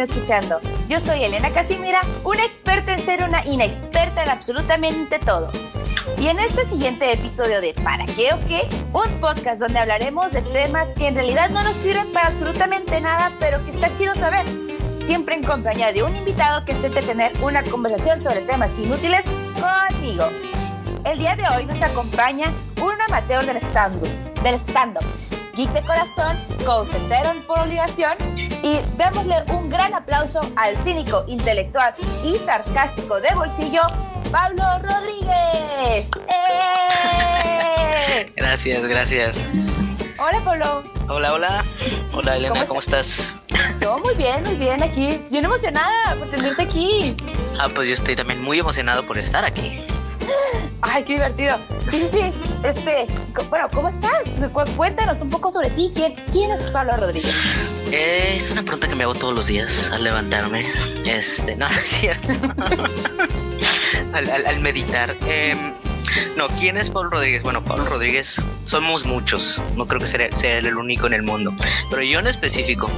estén escuchando. Yo soy Elena Casimira, una experta en ser una inexperta en absolutamente todo. Y en este siguiente episodio de ¿Para qué o qué? Un podcast donde hablaremos de temas que en realidad no nos sirven para absolutamente nada, pero que está chido saber. Siempre en compañía de un invitado que acepte tener una conversación sobre temas inútiles conmigo. El día de hoy nos acompaña un amateur del stand-up, del stand-up, geek de corazón, concentero por obligación y démosle un gran aplauso al cínico, intelectual y sarcástico de bolsillo, Pablo Rodríguez. ¡Eh! Gracias, gracias. Hola, Pablo. Hola, hola. Hola, Elena, ¿cómo, estás? Yo muy bien, muy bien aquí. Bien emocionada por tenerte aquí. Ah, pues yo estoy también muy emocionado por estar aquí. Ay, qué divertido. Sí, sí, sí. Este, bueno, ¿cómo estás? Cuéntanos un poco sobre ti. ¿Quién, quién es Pablo Rodríguez? es una pregunta que me hago todos los días al levantarme. Este, no, es cierto. al, meditar. Em, no, ¿quién es Pablo Rodríguez? Bueno, Pablo Rodríguez somos muchos. No creo que sea, sea el único en el mundo. Pero yo en específico.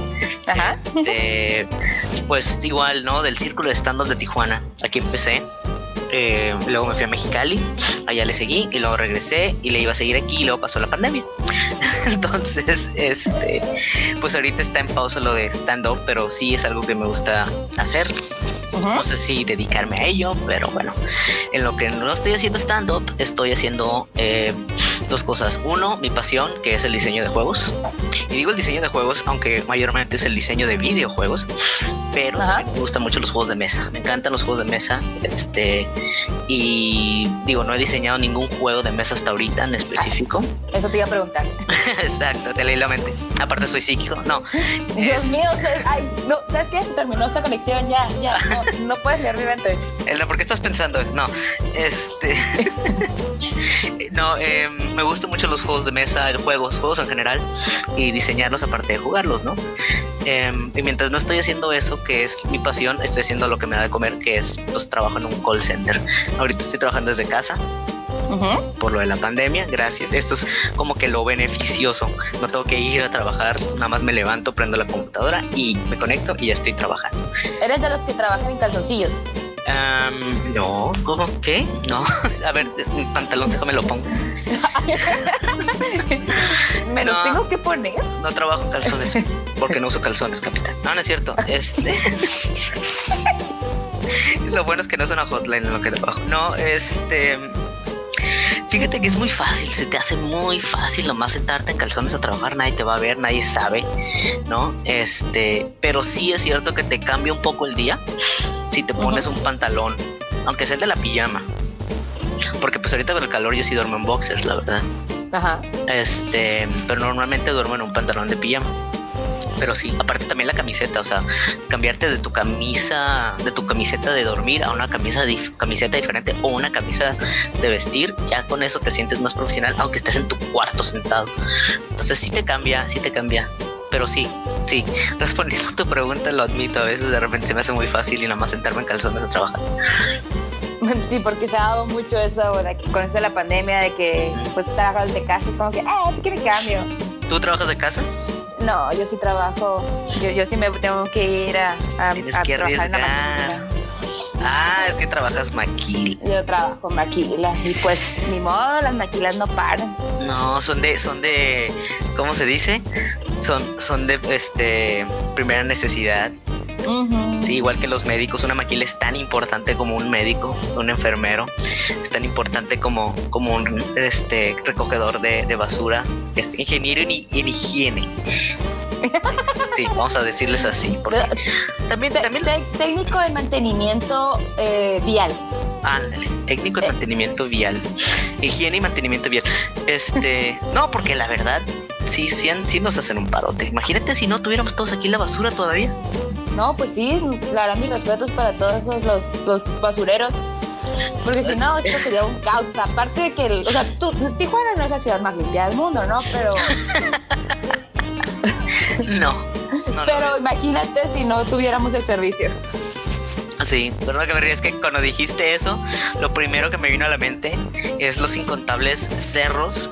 Ajá. Este, pues igual, ¿no? Del círculo de stand-up de Tijuana. Aquí empecé. Eh, luego me fui a Mexicali, allá le seguí y luego regresé y le iba a seguir aquí y luego pasó la pandemia. Entonces, este, pues ahorita está en pausa lo de stand-up, pero sí es algo que me gusta hacer. No sé si dedicarme a ello, pero bueno, en lo que no estoy haciendo stand-up, estoy haciendo eh, dos cosas. Uno, mi pasión, que es el diseño de juegos. Y digo el diseño de juegos, aunque mayormente es el diseño de videojuegos, pero me gustan mucho los juegos de mesa. Me encantan los juegos de mesa. Este, y digo, no he diseñado ningún juego de mesa hasta ahorita en específico. Eso te iba a preguntar. Exacto, te leí la mente. Aparte soy psíquico, no. Dios mío, ay, no, ¿sabes qué? Se terminó esta conexión, ya, ya, no, no puedes leer mi mente. ¿Por qué estás pensando? No, este... no, eh, me gustan mucho los juegos de mesa, juegos, juegos en general, y diseñarlos aparte de jugarlos, ¿no? Em, y mientras no estoy haciendo eso, que es mi pasión, estoy haciendo lo que me da de comer, que es, pues, trabajo en un call center. Ahorita estoy trabajando desde casa, por lo de la pandemia, gracias. Esto es como que lo beneficioso. No tengo que ir a trabajar, nada más me levanto, prendo la computadora y me conecto y ya estoy trabajando. ¿Eres de los que trabajan en calzoncillos? no, ¿cómo? ¿Qué? No. A ver, mi pantalón, déjame lo pongo. ¿Me los tengo que poner? No trabajo en calzones porque no uso calzones, capitán. No, no es cierto. Este. lo bueno es que no es una hotline en lo que trabajo. No, este. Fíjate que es muy fácil, se te hace muy fácil nomás sentarte en calzones a trabajar, nadie te va a ver, nadie sabe, ¿no? Este, pero sí es cierto que te cambia un poco el día si te pones un pantalón, aunque sea el de la pijama. Porque pues ahorita con el calor yo sí duermo en boxers, la verdad. Ajá. Este, pero normalmente duermo en un pantalón de pijama pero sí, aparte también la camiseta, o sea, cambiarte de tu camisa, de tu camiseta de dormir a una camisa camiseta diferente o una camisa de vestir, ya con eso te sientes más profesional, aunque estés en tu cuarto sentado. Entonces sí te cambia, sí te cambia. Pero sí, sí, respondiendo a tu pregunta, lo admito, a veces de repente se me hace muy fácil y nada más sentarme en calzones a trabajar. Sí, porque se ha dado mucho eso con esto de la pandemia, de que pues trabajas de casa, es como que, ah, ¿qué me cambio? ¿Tú trabajas de casa? No, yo sí trabajo, yo, yo sí me tengo que ir a, a, trabajar en la maquila. Ah, es que trabajas maquila. Yo trabajo maquila y pues ni modo, las maquilas no paran. No, son de, son de, ¿cómo se dice? Son, son de, este, primera necesidad. Sí, igual que los médicos, una maquila es tan importante como un médico, un enfermero, es tan importante como, como un este, recogedor de, basura, ingeniero en, higiene. Sí, vamos a decirles así. también, también... técnico en mantenimiento eh, vial. Ándale, técnico de eh. mantenimiento vial. Higiene y mantenimiento vial. Este, no, porque la verdad, sí, sí, sí nos hacen un parote. Imagínate si no tuviéramos todos aquí la basura todavía. No, pues sí, claro, mis respetos para todos esos los, los basureros. Porque si no, esto sería un caos. aparte de que, o sea, Tijuana no es la ciudad más limpia del mundo, ¿no? Pero. no. Pero imagínate si no tuviéramos el servicio. Sí, pero lo que me ríe es que cuando dijiste eso, lo primero que me vino a la mente es los incontables cerros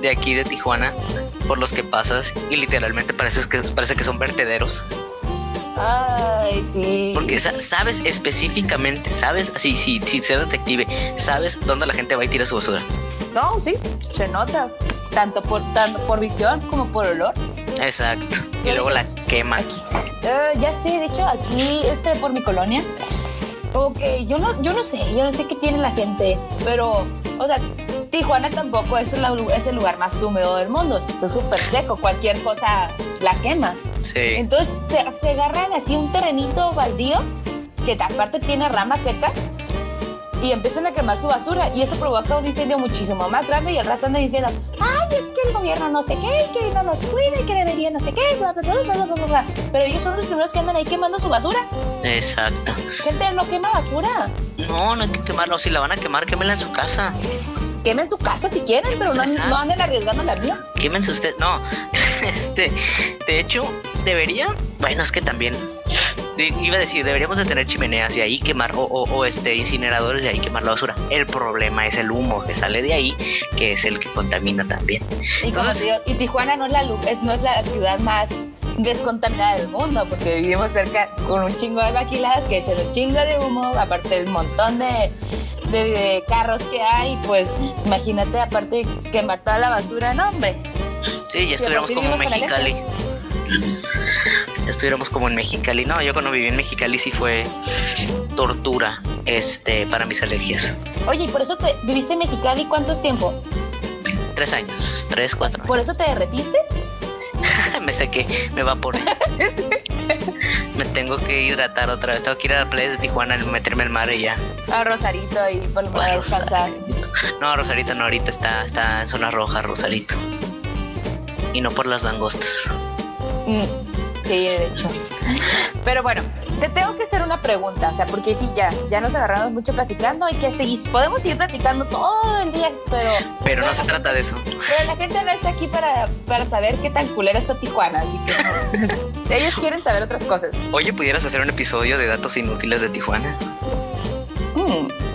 de aquí de Tijuana por los que pasas y literalmente parece que, parece que son vertederos Ay, sí. Porque sabes específicamente, sabes, así, sí, sin ser detective, sabes dónde la gente va y tira su basura. No, sí, se nota. Tanto por, tanto por visión como por olor. Exacto. Y luego la queman. Ah, ya sé, de hecho, aquí, este, por mi colonia, ok, yo no, yo no sé, yo no sé qué tiene la gente, pero, o sea, Tijuana tampoco es, es el lugar más húmedo del mundo, es súper seco, cualquier cosa la quema. Sí. Entonces se, se agarran así un terrenito baldío que aparte tiene ramas secas y empiezan a quemar su basura y eso provoca un incendio muchísimo más grande y el rato anda diciendo, ay, es que el gobierno no sé qué, que no nos cuide, que debería no sé qué, bla, bla, bla, bla, bla, Pero ellos son los primeros que andan ahí quemando su basura. Exacto. Gente, no quema basura. No, no hay que quemarlo. Si la van a quemar, quémela en su casa. Quemen su casa si quieren, pero no, no anden arriesgando la vida. Quémense usted. No, este, de hecho, debería, bueno, es que también iba a decir, deberíamos de tener chimeneas y ahí quemar, o, este, incineradores y ahí quemar la basura. El problema es el humo que sale de ahí, que es el que contamina también. Y, Tijuana no es, la, es, no es la ciudad más descontaminada del mundo, porque vivimos cerca con un chingo de albaquiladas que echan un chingo de humo, aparte del montón de, de, carros que hay, pues imagínate, aparte quemar toda la basura, no, hombre. Sí, ya estuviéramos como Mexicali estuviéramos como en Mexicali. No, yo cuando viví en Mexicali sí fue tortura este, para mis alergias. Oye, ¿y por eso te viviste en Mexicali cuántos tiempo? Tres años, tres, cuatro ¿Por eso te derretiste? me sequé, me evaporé. me tengo que hidratar otra vez. Tengo que ir a la playa de Tijuana, meterme al mar y ya. A Rosarito y volver a descansar. No, Rosarito no, ahorita está, está en zona roja, Rosarito. Y no por las langostas. Mm. Sí, de hecho. Pero bueno, te tengo que hacer una pregunta, o sea, porque sí, ya, ya nos agarramos mucho platicando, hay que seguir, podemos seguir platicando todo el día, pero... Pero, no se trata de eso. Pero la gente no está aquí para, para saber qué tan culera está Tijuana, así que ellos quieren saber otras cosas. Oye, ¿pudieras hacer un episodio de datos inútiles de Tijuana? Mm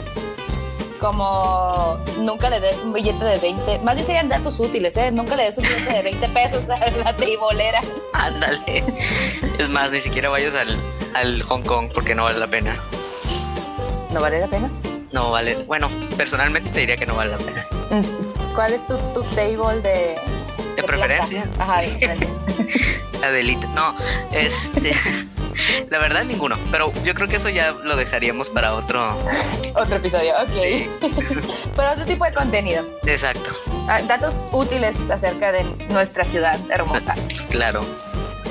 como nunca le des un billete de 20, más bien serían datos útiles, ¿eh? Nunca le des un billete de 20 pesos a la tribolera. Ándale. Es más, ni siquiera vayas al, al Hong Kong porque no vale la pena. ¿No vale la pena? No vale. Bueno, personalmente te diría que no vale la pena. Mm. ¿Cuál es tu, tu table de. ¿De, preferencia? Ajá, de preferencia. la delita. No, este. La verdad, ninguno. Pero yo creo que eso ya lo dejaríamos para otro. Otro episodio, ok. para otro tipo de contenido. Exacto. Ah, datos útiles acerca de nuestra ciudad hermosa. Claro.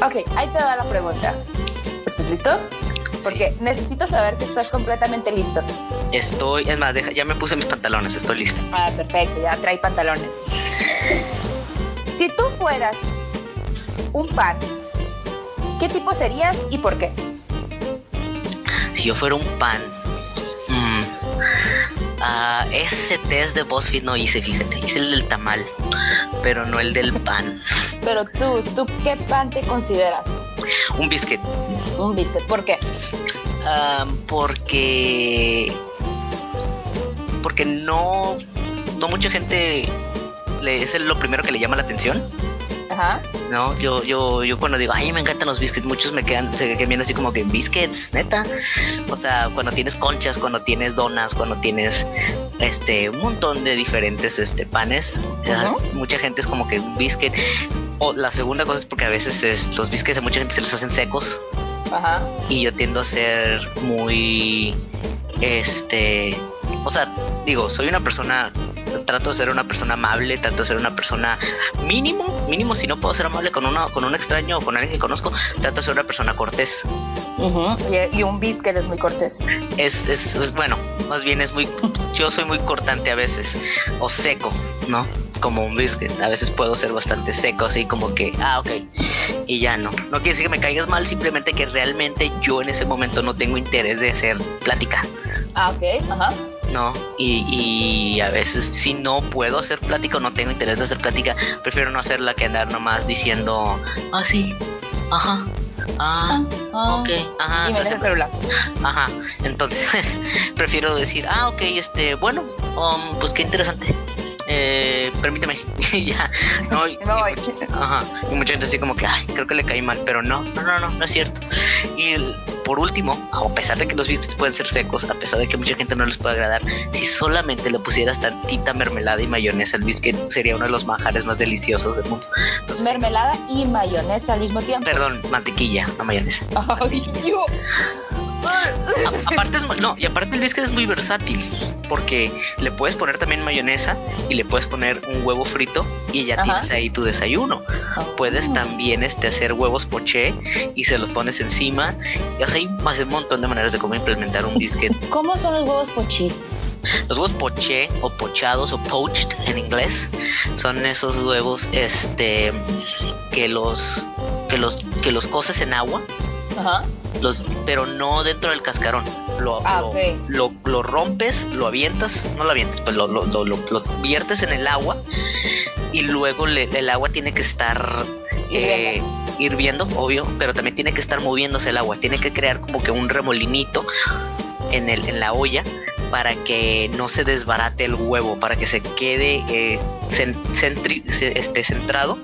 Ok, ahí te va la pregunta. ¿Estás listo? Porque necesito saber que estás completamente listo. Estoy, es más, deja, ya me puse mis pantalones, estoy listo. Ah, perfecto, ya trae pantalones. si tú fueras un pan ¿Qué tipo serías y por qué? Si yo fuera un pan. Ah, ese test de BuzzFeed no hice, fíjate. Hice el del tamal, pero no el del pan. pero tú, ¿tú qué pan te consideras? Un biscuit. Un biscuit, ¿por qué? Ah, porque. Porque no. No mucha gente le, es lo primero que le llama la atención. No, yo, yo, yo cuando digo, ay, me encantan los biscuits, muchos me quedan, se quedan viendo así como que biscuits, neta. O sea, cuando tienes conchas, cuando tienes donas, cuando tienes este un montón de diferentes este panes, mucha gente es como que biscuit. O la segunda cosa es porque a veces es, los biscuits a mucha gente se les hacen secos. Ajá. Y yo tiendo a ser muy este, o sea, digo, soy una persona trato de ser una persona amable, trato de ser una persona mínimo, mínimo si no puedo ser amable con uno, con un extraño o con alguien que conozco, trato de ser una persona cortés. y, un biscuit es muy cortés. Es, es, bueno, más bien es muy, yo soy muy cortante a veces, o seco, ¿no? Como un biscuit, a veces puedo ser bastante seco, así como que, ah, ok, y ya no. No quiere decir que me caigas mal, simplemente que realmente yo en ese momento no tengo interés de hacer plática. Ah, ok, ajá. ¿No? Y, a veces si no puedo hacer plática o no tengo interés de hacer plática, prefiero no hacerla que andar nomás diciendo, ah, sí, ajá, ah, ah ok, ajá. Y me el celular. Ajá, entonces prefiero decir, ah, ok, este, bueno, um, pues qué interesante. eh, permíteme, ya, no, y, voy. Ajá. Y mucha gente así como que, ay, creo que le caí mal, pero no, no, no, no, no es cierto. Y el- por último, a pesar de que los biscuits pueden ser secos, a pesar de que mucha gente no les puede agradar, si solamente le pusieras tantita mermelada y mayonesa al biscuit, sería uno de los manjares más deliciosos del mundo. Entonces, Mermelada y mayonesa al mismo tiempo. perdón, mantequilla, no mayonesa. Ay, yo. A- aparte es, no, y aparte el biscuit es muy versátil, porque le puedes poner también mayonesa y le puedes poner un huevo frito y ya Ajá. tienes ahí tu desayuno. Puedes Mm. también este, hacer huevos poché y se los pones encima. Y o sea, hay más de un montón de maneras de cómo implementar un biscuit. ¿Cómo son los huevos pochi? Los huevos poché o pochados o poached en inglés son esos huevos este que los que los que los coces en agua, Ajá. los pero no dentro del cascarón. Lo, Ah, lo, lo- lo rompes, lo avientas, no lo avientas, pues lo, lo, lo- lo- lo viertes en el agua y luego le- el agua tiene que estar eh, hirviendo, obvio, pero también tiene que estar moviéndose el agua, tiene que crear como que un remolinito en, el, en la olla para que no se desbarate el huevo, para que se quede eh, centri- este, centrado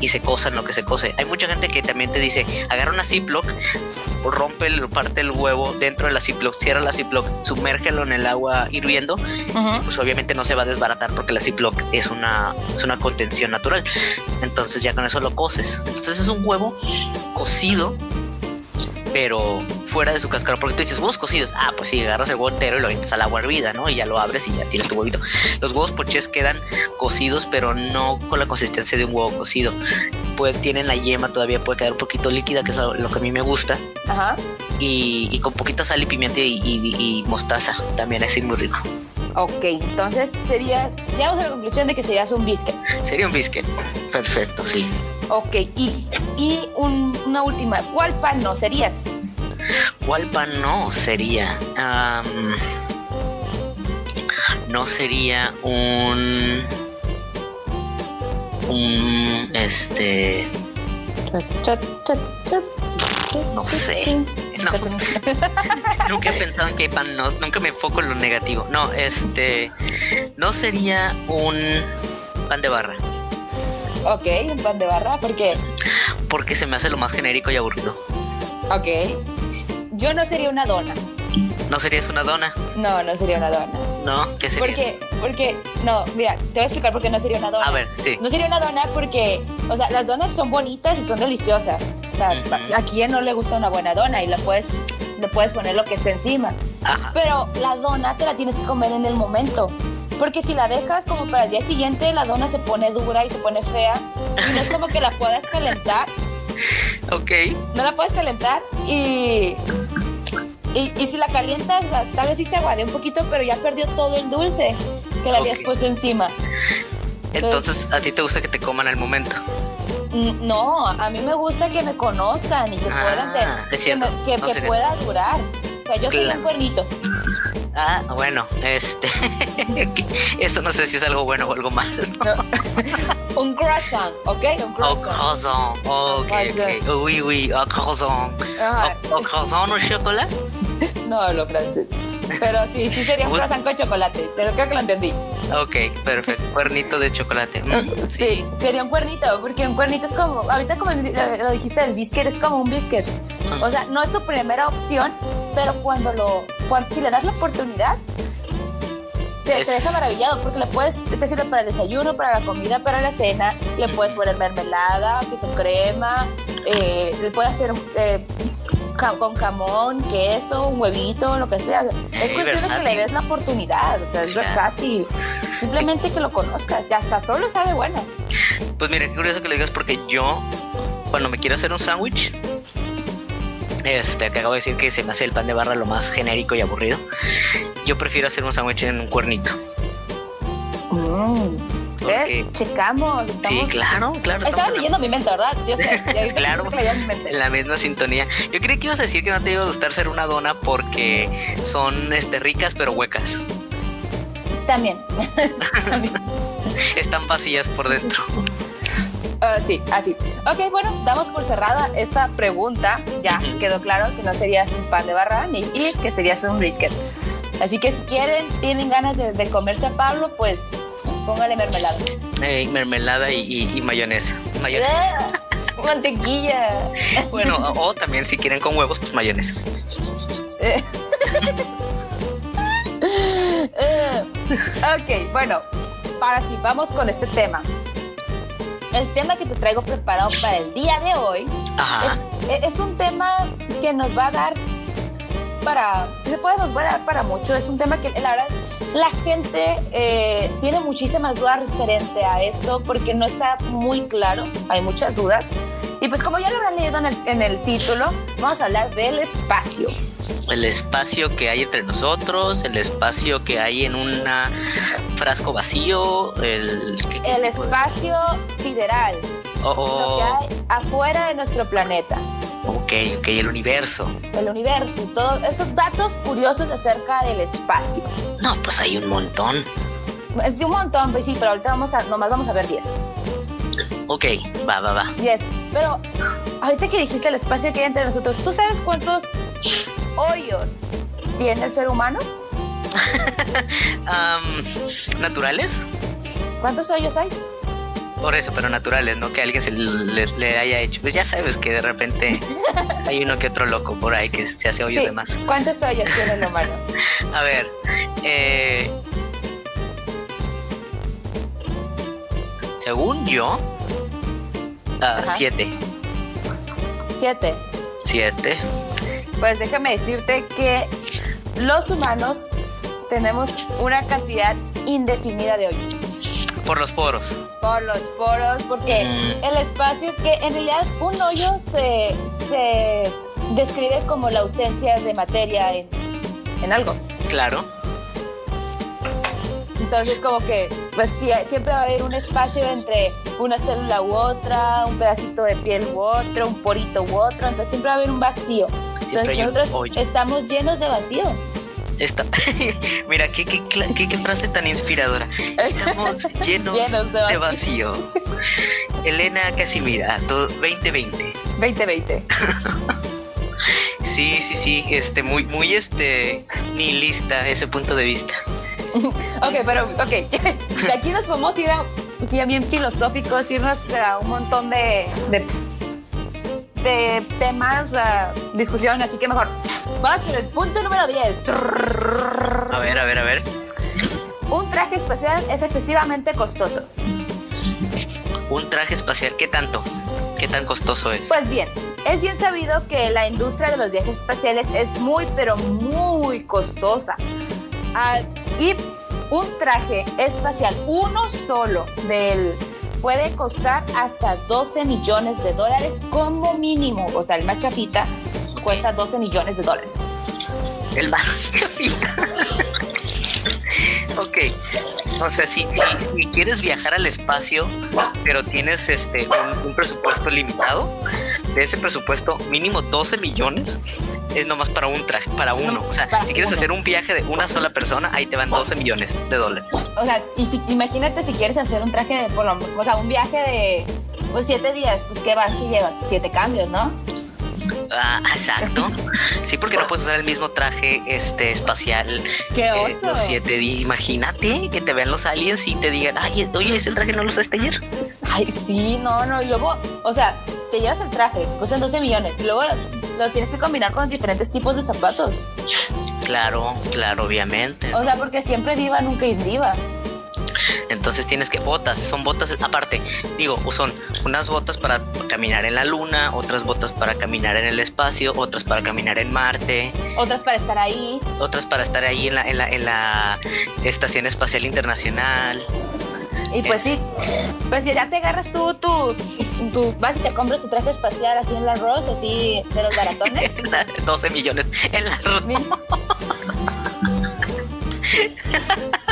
y se cosa en lo que se cose. Hay mucha gente que también te dice, agarra una Ziploc, rompe el, parte el huevo dentro de la Ziploc, cierra la Ziploc, sumérgelo en el agua hirviendo Ujú. pues obviamente no se va a desbaratar porque la Ziploc es una, es una contención natural. Entonces ya con eso lo coces. Entonces es un huevo cocido, pero fuera de su cáscara. Porque tú dices huevos cocidos. Ah, pues sí, agarras el huevo entero y lo avientas al agua hervida, ¿no? Y ya lo abres y ya tienes tu huevito. Los huevos pochés quedan cocidos, pero no con la consistencia de un huevo cocido. Puede, tienen la yema todavía, puede quedar un poquito líquida, que es lo que a mí me gusta. Ajá. Y, y con poquita sal y pimienta y, y- y mostaza. También así muy rico. Ok, entonces serías, llegamos a la conclusión de que serías un biscuit. Sería un biscuit. Perfecto, sí. Ok, y, y un- una última, ¿cuál pan no serías? ¿Cuál pan no sería? Am, no sería un. Un. Este. No sé. No, nunca he pensado en qué pan no. Nunca me enfoco en lo negativo. No, este. No sería un pan de barra. Ok, un pan de barra, porque, Porque se me hace lo más genérico y aburrido. ok, yo no sería una dona. ¿No serías una dona? No, no sería una dona. ¿No? ¿Qué sería? Porque, porque, no, mira, te voy a explicar por qué no sería una dona. A ver, sí. No sería una dona porque, o sea, las donas son bonitas y son deliciosas. O sea, a quien no le gusta una buena dona y la puedes, le puedes poner lo que sea encima. Ajá. Pero la dona te la tienes que comer en el momento. Porque si la dejas como para el día siguiente, la dona se pone dura y se pone fea. Y no es como que la puedas calentar. Ok. No la puedes calentar. Y, y, y si la calientas, o sea, tal vez sí se aguade un poquito, pero ya perdió todo el dulce que le habías Ok. puesto encima. Entonces, ¿a ti te gusta que te coman al momento? Mm, No, a mí me gusta que me conozcan y que Ah, puedan tener- es que, cierto. me- que- No que serías- pueda durar. O sea, yo soy Claro. un cuernito. Ah, bueno, este. Esto no sé si es algo bueno o algo malo. Un croissant, ¿ok? Un croissant. croissant. Oh, ok, Croissant. ok. Oui, oui, oh, croissant. Oh, croissant au chocolat? No hablo francés. Pero sí, sí sería un croissant con chocolate. Creo que lo entendí. Ok, perfecto. Cuernito de chocolate. Mm, Sí, sería un cuernito, porque un cuernito es como, ahorita como lo dijiste, el biscuit es como un biscuit. O sea, no es tu primera opción, pero cuando lo, cuando, si le das la oportunidad, te, Es- te deja maravillado, porque le puedes, te sirve para el desayuno, para la comida, para la cena, le puedes poner mermelada, queso crema, eh, le puedes hacer eh, con jamón, queso, un huevito, lo que sea. Es cuestión de que le des la oportunidad, o sea, es Claro. versátil. Simplemente que lo conozcas, y hasta solo sabe bueno. Pues mira, qué curioso que lo digas porque yo, cuando me quiero hacer un sándwich, este, que acabo de decir que se me hace el pan de barra lo más genérico y aburrido, yo prefiero hacer un sándwich en un cuernito. Mm. Porque- ¿Ves? Checamos, estamos... Sí, claro, claro. Estaba la- leyendo mi mente, ¿verdad? Yo sé, y Claro. mi mente. en la misma sintonía. Yo creí que ibas a decir que no te iba a gustar ser una dona porque son este, ricas pero huecas. También. También. Están vacías por dentro. Ah, sí, así. Ok, bueno, damos por cerrada esta pregunta. Ya quedó claro que no serías un pan de barra ni y que serías un brisket. Así que si quieren, tienen ganas de, de comerse a Pablo, pues Póngale mermelada. Eh, mermelada y, y, mayonesa. mayonesa. Mantequilla. Bueno, o, también si quieren con huevos, pues mayonesa. ok, bueno, para si vamos con este tema. El tema que te traigo preparado para el día de hoy es, es, un tema que nos va a dar para, se puede, nos va a dar para mucho. Es un tema que la verdad la gente eh, tiene muchísimas dudas referente a esto porque no está muy claro, hay muchas dudas. Y pues como ya lo habrán leído en el, en el título, vamos a hablar del espacio. El espacio que hay entre nosotros, el espacio que hay en un frasco vacío, el... el espacio sideral. Lo que hay afuera de nuestro planeta. Ok, ok, el universo. El universo, todos esos datos curiosos acerca del espacio. No, pues hay un montón. Es un montón, pues sí, pero ahorita vamos a, nomás vamos a ver 10. Ok, va, va, va. 10. Pero ahorita que dijiste el espacio que hay entre nosotros, ¿tú sabes cuántos hoyos tiene el ser humano? ¿Naturales? ¿Cuántos hoyos hay? Por eso, pero naturales, no que alguien se le, haya hecho. Pues ya sabes que de repente hay uno que otro loco por ahí que se hace hoyos de más. ¿Cuántos hoyos tiene el humano? A ver, eh, según yo, uh, siete. Siete. Siete. Pues déjame decirte que los humanos tenemos una cantidad indefinida de hoyos. Por los poros. Por los poros, porque mm. el espacio que en realidad un hoyo se, se describe como la ausencia de materia en, en algo. Claro. Entonces como que pues siempre va a haber un espacio entre una célula u otra, un pedacito de piel u otro, un porito u otro, entonces siempre va a haber un vacío. entonces nosotros estamos llenos de vacío. Mira, ¿qué, qué, frase tan inspiradora. Estamos llenos, de, vacío. Elena Casimira, 2020. 2020. sí, sí, sí, este, muy, muy este, nihilista ese punto de vista. ok, pero, ok. De aquí nos podemos ir a, sí, bien filosóficos, irnos a un montón de, de de temas, uh, discusión, así que mejor. Vamos con el punto número 10. A ver, a ver, a ver. Un traje espacial es excesivamente costoso. ¿Un traje espacial qué tanto? ¿Qué tan costoso es? Pues bien, es bien sabido que la industria de los viajes espaciales es muy, pero muy costosa. Ah, y un traje espacial, uno solo del puede costar hasta 12 millones de dólares como mínimo. O sea, el más chafita cuesta 12 millones de dólares. El más chafita. Ok. O sea, si, quieres viajar al espacio, pero tienes este un, presupuesto limitado, de ese presupuesto mínimo 12 millones es nomás para un traje, para uno. O sea, si quieres hacer un viaje de una sola persona, ahí te van 12 millones de dólares. O sea, y si, imagínate si quieres hacer un traje de, por lo, o sea, un viaje de pues siete días, pues ¿qué vas? ¿Qué llevas? Siete cambios, ¿no? Ah, exacto. Sí, porque no puedes usar el mismo traje este espacial. ¡Qué eh, oso! los siete días. Imagínate que te vean los aliens y te digan, ay, oye, ese traje no lo usaste ayer. Ay, sí, no, no. Y luego, o sea, te llevas el traje, cuestan 12 millones. Y luego lo tienes que combinar con los diferentes tipos de zapatos. Claro, claro, obviamente. O sea, porque siempre diva, nunca indiva. Entonces tienes que botas, son botas aparte, digo, son unas botas para caminar en la luna, otras botas para caminar en el espacio, otras para caminar en Marte, otras para estar ahí, otras para estar ahí en la en la, en la estación espacial internacional. Y pues sí, pues si ya te agarras tú, tú, tú vas y te compras tu traje espacial así en la Rose, así de los baratones. 12 millones en la Rose.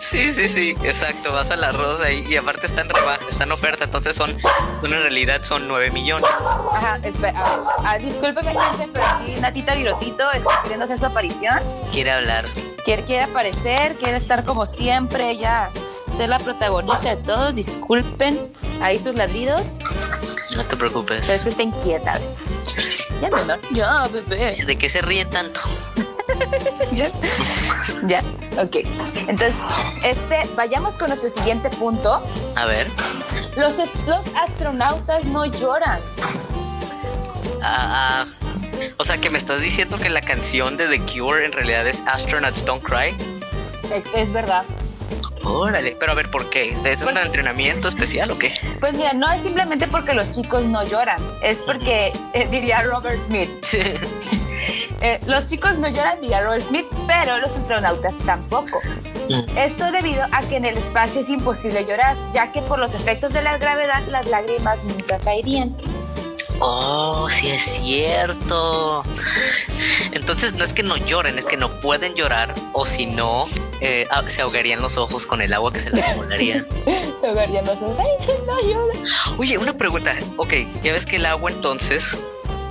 Sí, sí, sí, exacto. Vas a la rosa y, aparte está en rebaja, está en oferta, entonces son, en realidad son 9 millones. Ajá, espera, a ver, ah, discúlpeme gente, pero aquí Natita Virotito está queriendo hacer su aparición. Quiere hablar. Quiere, quiere aparecer, quiere estar como siempre, ella ser la protagonista de todos. Disculpen ahí sus ladridos. No te preocupes. Pero es que está inquieta. Ya. Ya, bebé. ¿De qué se ríe tanto? ya. ya. Ok, entonces, este, vayamos con nuestro siguiente punto. A ver. Los, los astronautas no lloran. Ah, ah, o sea que me estás diciendo que la canción de The Cure en realidad es Astronauts Don't Cry. Es, verdad. Órale, pero a ver, ¿por qué? ¿Es un entrenamiento especial o qué? Pues mira, no es simplemente porque los chicos no lloran, es porque, eh, diría Robert Smith, eh, los chicos no lloran, diría Robert Smith, pero los astronautas tampoco. Esto debido a que en el espacio es imposible llorar, ya que por los efectos de la gravedad las lágrimas nunca caerían. Oh, sí es cierto. Entonces no es que no lloren, es que no pueden llorar o si no, eh, ah, se ahogarían los ojos con el agua que se les acumularía. se ahogarían los ojos. Ay, no llora. Oye, una pregunta. Ok, ya ves que el agua entonces,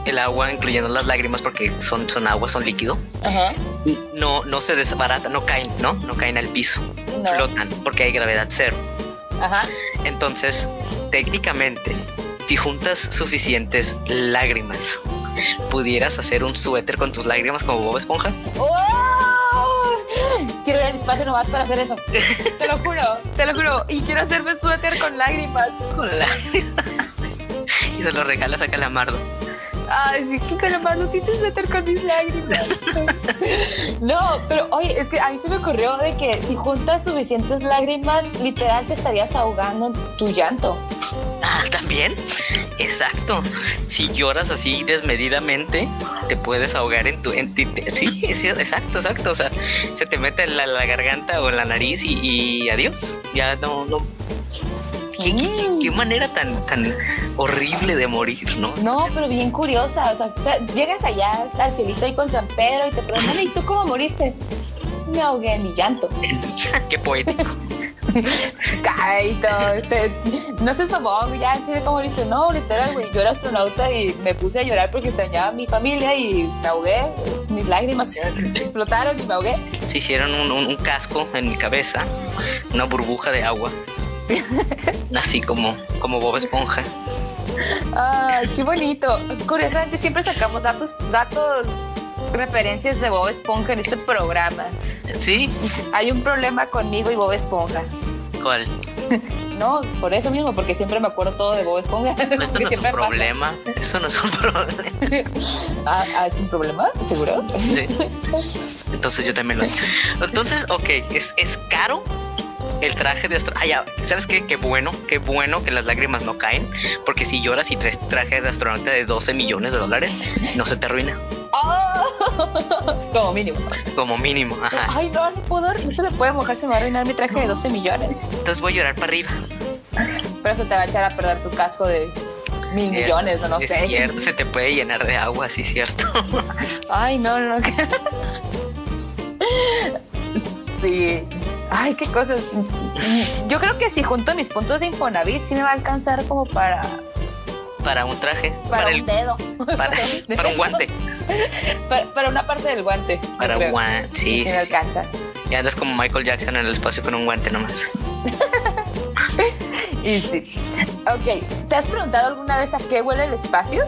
el agua incluyendo las lágrimas porque son, son agua, son líquido, Ajá. no, no se desbarata, no caen, ¿no? No caen al piso. Flotan porque hay gravedad cero. Ajá. Entonces, técnicamente, si juntas suficientes lágrimas, ¿pudieras hacer un suéter con tus lágrimas como Bob Esponja? ¡Oh! Quiero ir al espacio nomás para hacer eso. te lo juro, te lo juro. Y quiero hacerme suéter con lágrimas. Con lágrimas. y se lo regalas a Calamardo. Ay, sí, que Calamardo te hice suéter con mis lágrimas. no, pero oye, es que a mí se me ocurrió de que si juntas suficientes lágrimas, literal te estarías ahogando en tu llanto. También. Exacto. Si lloras así desmedidamente, te puedes ahogar en tu. En sí, exacto, exacto. O sea, se te mete en la, garganta o en la nariz y, adiós. Ya no, no. ¿Qué, manera tan, tan horrible de morir, ¿no? No, pero bien curiosa. O sea, llegas allá al cielito ahí con San Pedro y te preguntan, ¿y tú cómo moriste? Me ahogué en mi llanto. Qué poético. Caito, no seas mamón, ya, ¿sí cómo dice? No, literal, güey, yo era astronauta y me puse a llorar porque extrañaba a mi familia y me ahogué, mis lágrimas explotaron y me ahogué. Se hicieron un, casco en mi cabeza, una burbuja de agua, así como, como Bob Esponja. Ay, qué bonito. Curiosamente siempre sacamos datos, datos referencias de Bob Esponja en este programa. Sí. Hay un problema conmigo y Bob Esponja. No, por eso mismo, porque siempre me acuerdo todo de Bob Esponja. Esto no es un problema. Eso no es un problema. Ah, ¿Ah, ¿es un problema? ¿Seguro? Sí. Entonces yo también lo digo. Entonces, ok, es, es caro el traje de astronauta. Ah, ya, ¿sabes qué? Qué bueno, qué bueno que las lágrimas no caen. Porque si lloras y traes traje de astronauta de 12 millones de dólares, no se te arruina. Como mínimo. Como mínimo, ajá. Ay, no, no puedo, no se me puede mojar, se me va a arruinar mi traje de 12 millones. Entonces voy a llorar para arriba. Pero eso te va a echar a perder tu casco de mil millones, o no es sé. Es cierto, se te puede llenar de agua, sí, cierto. Ay, no, no. sí. Ay, qué cosas. Yo creo que si junto mis puntos de Infonavit, sí me va a alcanzar como para para un traje. Para, un dedo. Para, un guante. Para, una parte del guante. Para un guante, sí. Me alcanza. Y andas como Michael Jackson en el espacio con un guante nomás. y sí. Ok, ¿te has preguntado alguna vez a qué huele el espacio?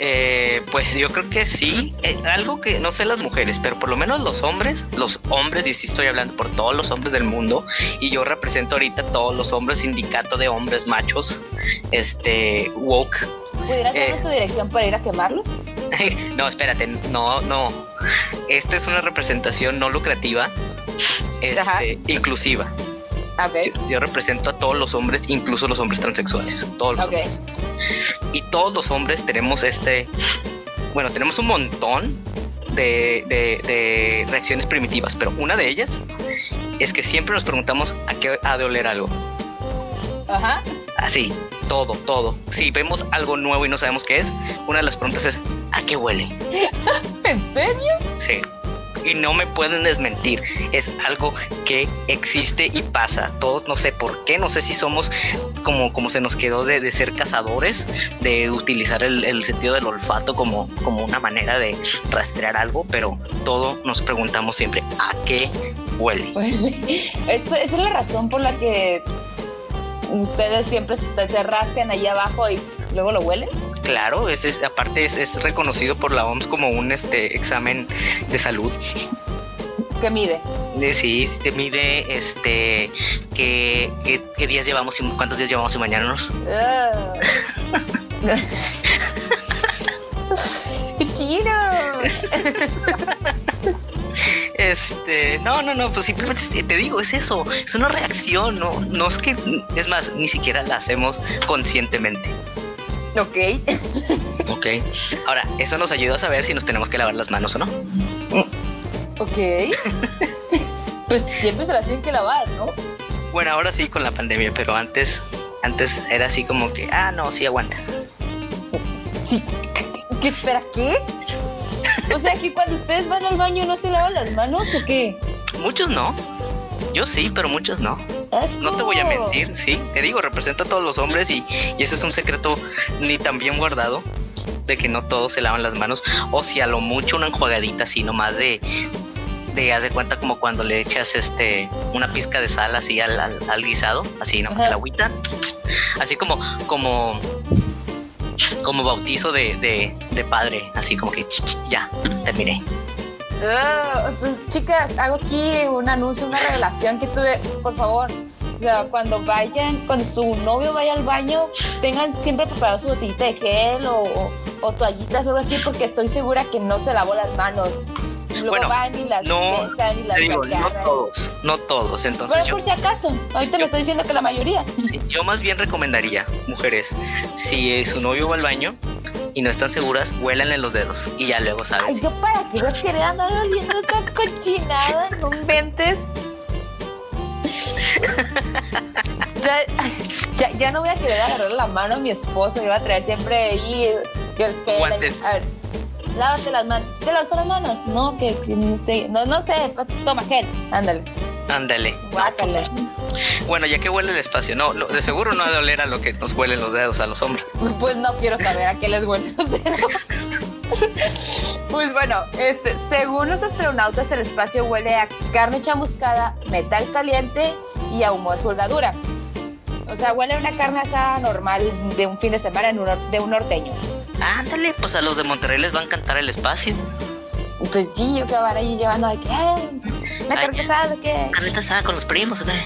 Eh, pues yo creo que sí. Eh, algo que no sé las mujeres, pero por lo menos los hombres, los hombres, y sí estoy hablando por todos los hombres del mundo, y yo represento ahorita todos los hombres, sindicato de hombres machos, este, woke. ¿Pudieras darnos eh, tu dirección para ir a quemarlo? no, espérate, no, no. Esta es una representación no lucrativa, este, inclusiva. Yo, represento a todos los hombres, incluso los hombres transexuales. Todos los Y todos los hombres tenemos este. Bueno, tenemos un montón de, de, reacciones primitivas, pero una de ellas es que siempre nos preguntamos a qué ha de oler algo. Ajá. Así, todo, todo. Si vemos algo nuevo y no sabemos qué es, una de las preguntas es ¿a qué huele? ¿En serio? Sí y no me pueden desmentir. Es algo que existe y pasa. Todos no sé por qué, no sé si somos como, como se nos quedó de, ser cazadores, de utilizar el, sentido del olfato como, como una manera de rastrear algo, pero todo nos preguntamos siempre, ¿a qué huele? Esa es la razón por la que ustedes siempre se, rascan ahí abajo y luego lo huelen. Claro, es, aparte es, reconocido por la OMS como un este examen de salud. ¿Qué mide? Sí, te mide este qué, qué, qué días llevamos y cuántos días llevamos sin bañarnos. Ah. ¡Qué chido! Este, no, no, no, pues simplemente es- te digo, es eso, es una reacción, no, no es que, es más, ni siquiera la hacemos conscientemente. Ok. Ok. Ahora, eso nos ayuda a saber si nos tenemos que lavar las manos o no. Ok. Pues siempre se las tienen que lavar, ¿no? Bueno, ahora sí con la pandemia, pero antes, antes era así como que, ah, no, sí aguanta. Sí. ¿Qué espera? ¿Qué? O sea que cuando ustedes van al baño no se lavan las manos o qué? Muchos no. Yo sí, pero muchos no. Asco. No te voy a mentir, sí. Te digo, representa a todos los hombres y, y ese es un secreto ni tan bien guardado de que no todos se lavan las manos. O si a lo mucho una enjuagadita así nomás de, de haz de cuenta como cuando le echas este una pizca de sal así al, al, al guisado, así nomás Ajá. la agüita. Así como, como, como bautizo de, de, de padre, así como que ya, terminé. Ah, entonces, chicas, hago aquí un anuncio, una revelación que tuve, por favor. Cuando vayan, cuando su novio vaya al baño, tengan siempre preparado su botellita de gel o, o, o toallitas o algo así, porque estoy segura que no se lavó las manos. Luego Bueno, van y las no, besan y las digo, no todos, no todos. Entonces Pero yo por si acaso, ahorita yo- me está diciendo que la mayoría. Sí, yo más bien recomendaría, mujeres, si su novio va al baño y no están seguras, huélanle los dedos y ya luego Ay, saben. yo para qué voy a querer andar oliendo esa cochinada, no inventes. Ya, ya no voy a querer agarrar la mano a mi esposo, yo voy a traer siempre ahí yo Guantes. A ver, lávate las manos. ¿Te lavaste las manos? No, que, que no sé, no, no sé, toma gel, ándale, Ándale. guácala. Bueno, ya que huele el espacio, no, lo- de seguro no ha de oler a lo que nos huelen los dedos a los hombres. Pues no quiero saber a qué les huelen los dedos. Pues bueno, este, según los astronautas, el espacio huele a carne chamuscada, metal caliente y a humo de soldadura. O sea, huele a una carne asada normal de un fin de semana en un de un norteño. Ándale, pues a los de Monterrey les va a encantar el espacio. Pues sí, yo que ahí llevando de que, "Ay, una Ay. carne asada, ¿qué? Carnita asada con los primos, ¿o qué?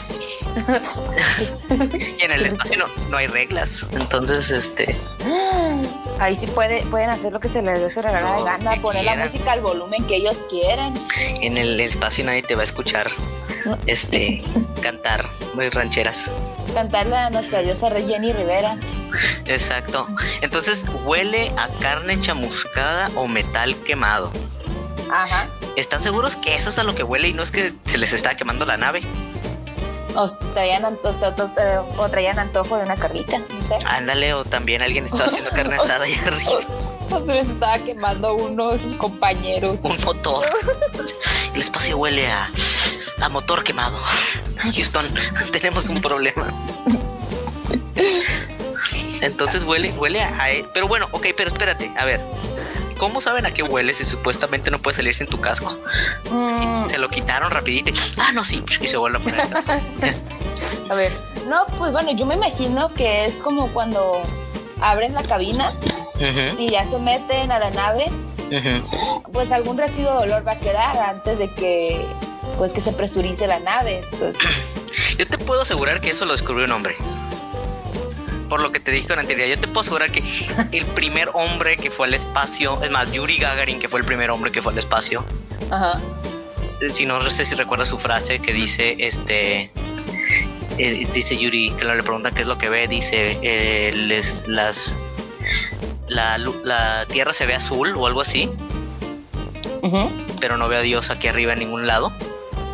Y en el espacio no, no hay reglas. Entonces, este, Ahí sí puede, pueden hacer lo que se les dé su regalada Lo gana, poner la música al volumen que ellos quieran. en el espacio nadie te va a escuchar, este, cantar muy rancheras. Cantarle a nuestra diosa Rey Jenny Rivera. Exacto. Entonces huele a carne chamuscada o metal quemado. Ajá. ¿Están seguros que eso es a lo que huele y no es que se les está quemando la nave? O traían, anto- o, o- eh, o traían antojo de una carnita, no sé. Ándale, o también alguien está haciendo carne asada allá arriba. O se les estaba quemando uno de sus compañeros. Un motor. El espacio huele a, a motor quemado. Houston, tenemos un problema. Entonces huele, huele a, a- Pero bueno, ok, pero espérate, a ver. ¿Cómo saben a qué huele si supuestamente no puedes salir sin tu casco? Mm, Se lo quitaron rapidito. Ah, no, sí. Y se vuelve a poner. a ver. No, pues bueno, yo me imagino que es como cuando abren la cabina y ya se meten a la nave, pues algún residuo de olor va a quedar antes de que pues que se presurice la nave. Entonces, Yo te puedo asegurar que eso lo descubrió un hombre. Por lo que te dije con anterioridad, yo te puedo asegurar que el primer hombre que fue al espacio, es más, Yuri Gagarin, que fue el primer hombre que fue al espacio, ajá. si no sé si recuerdas su frase que dice, este, eh, dice Yuri, que le preguntan qué es lo que ve, dice, eh, les- las, la, la tierra se ve azul o algo así, ujú, pero no ve a Dios aquí arriba en ningún lado.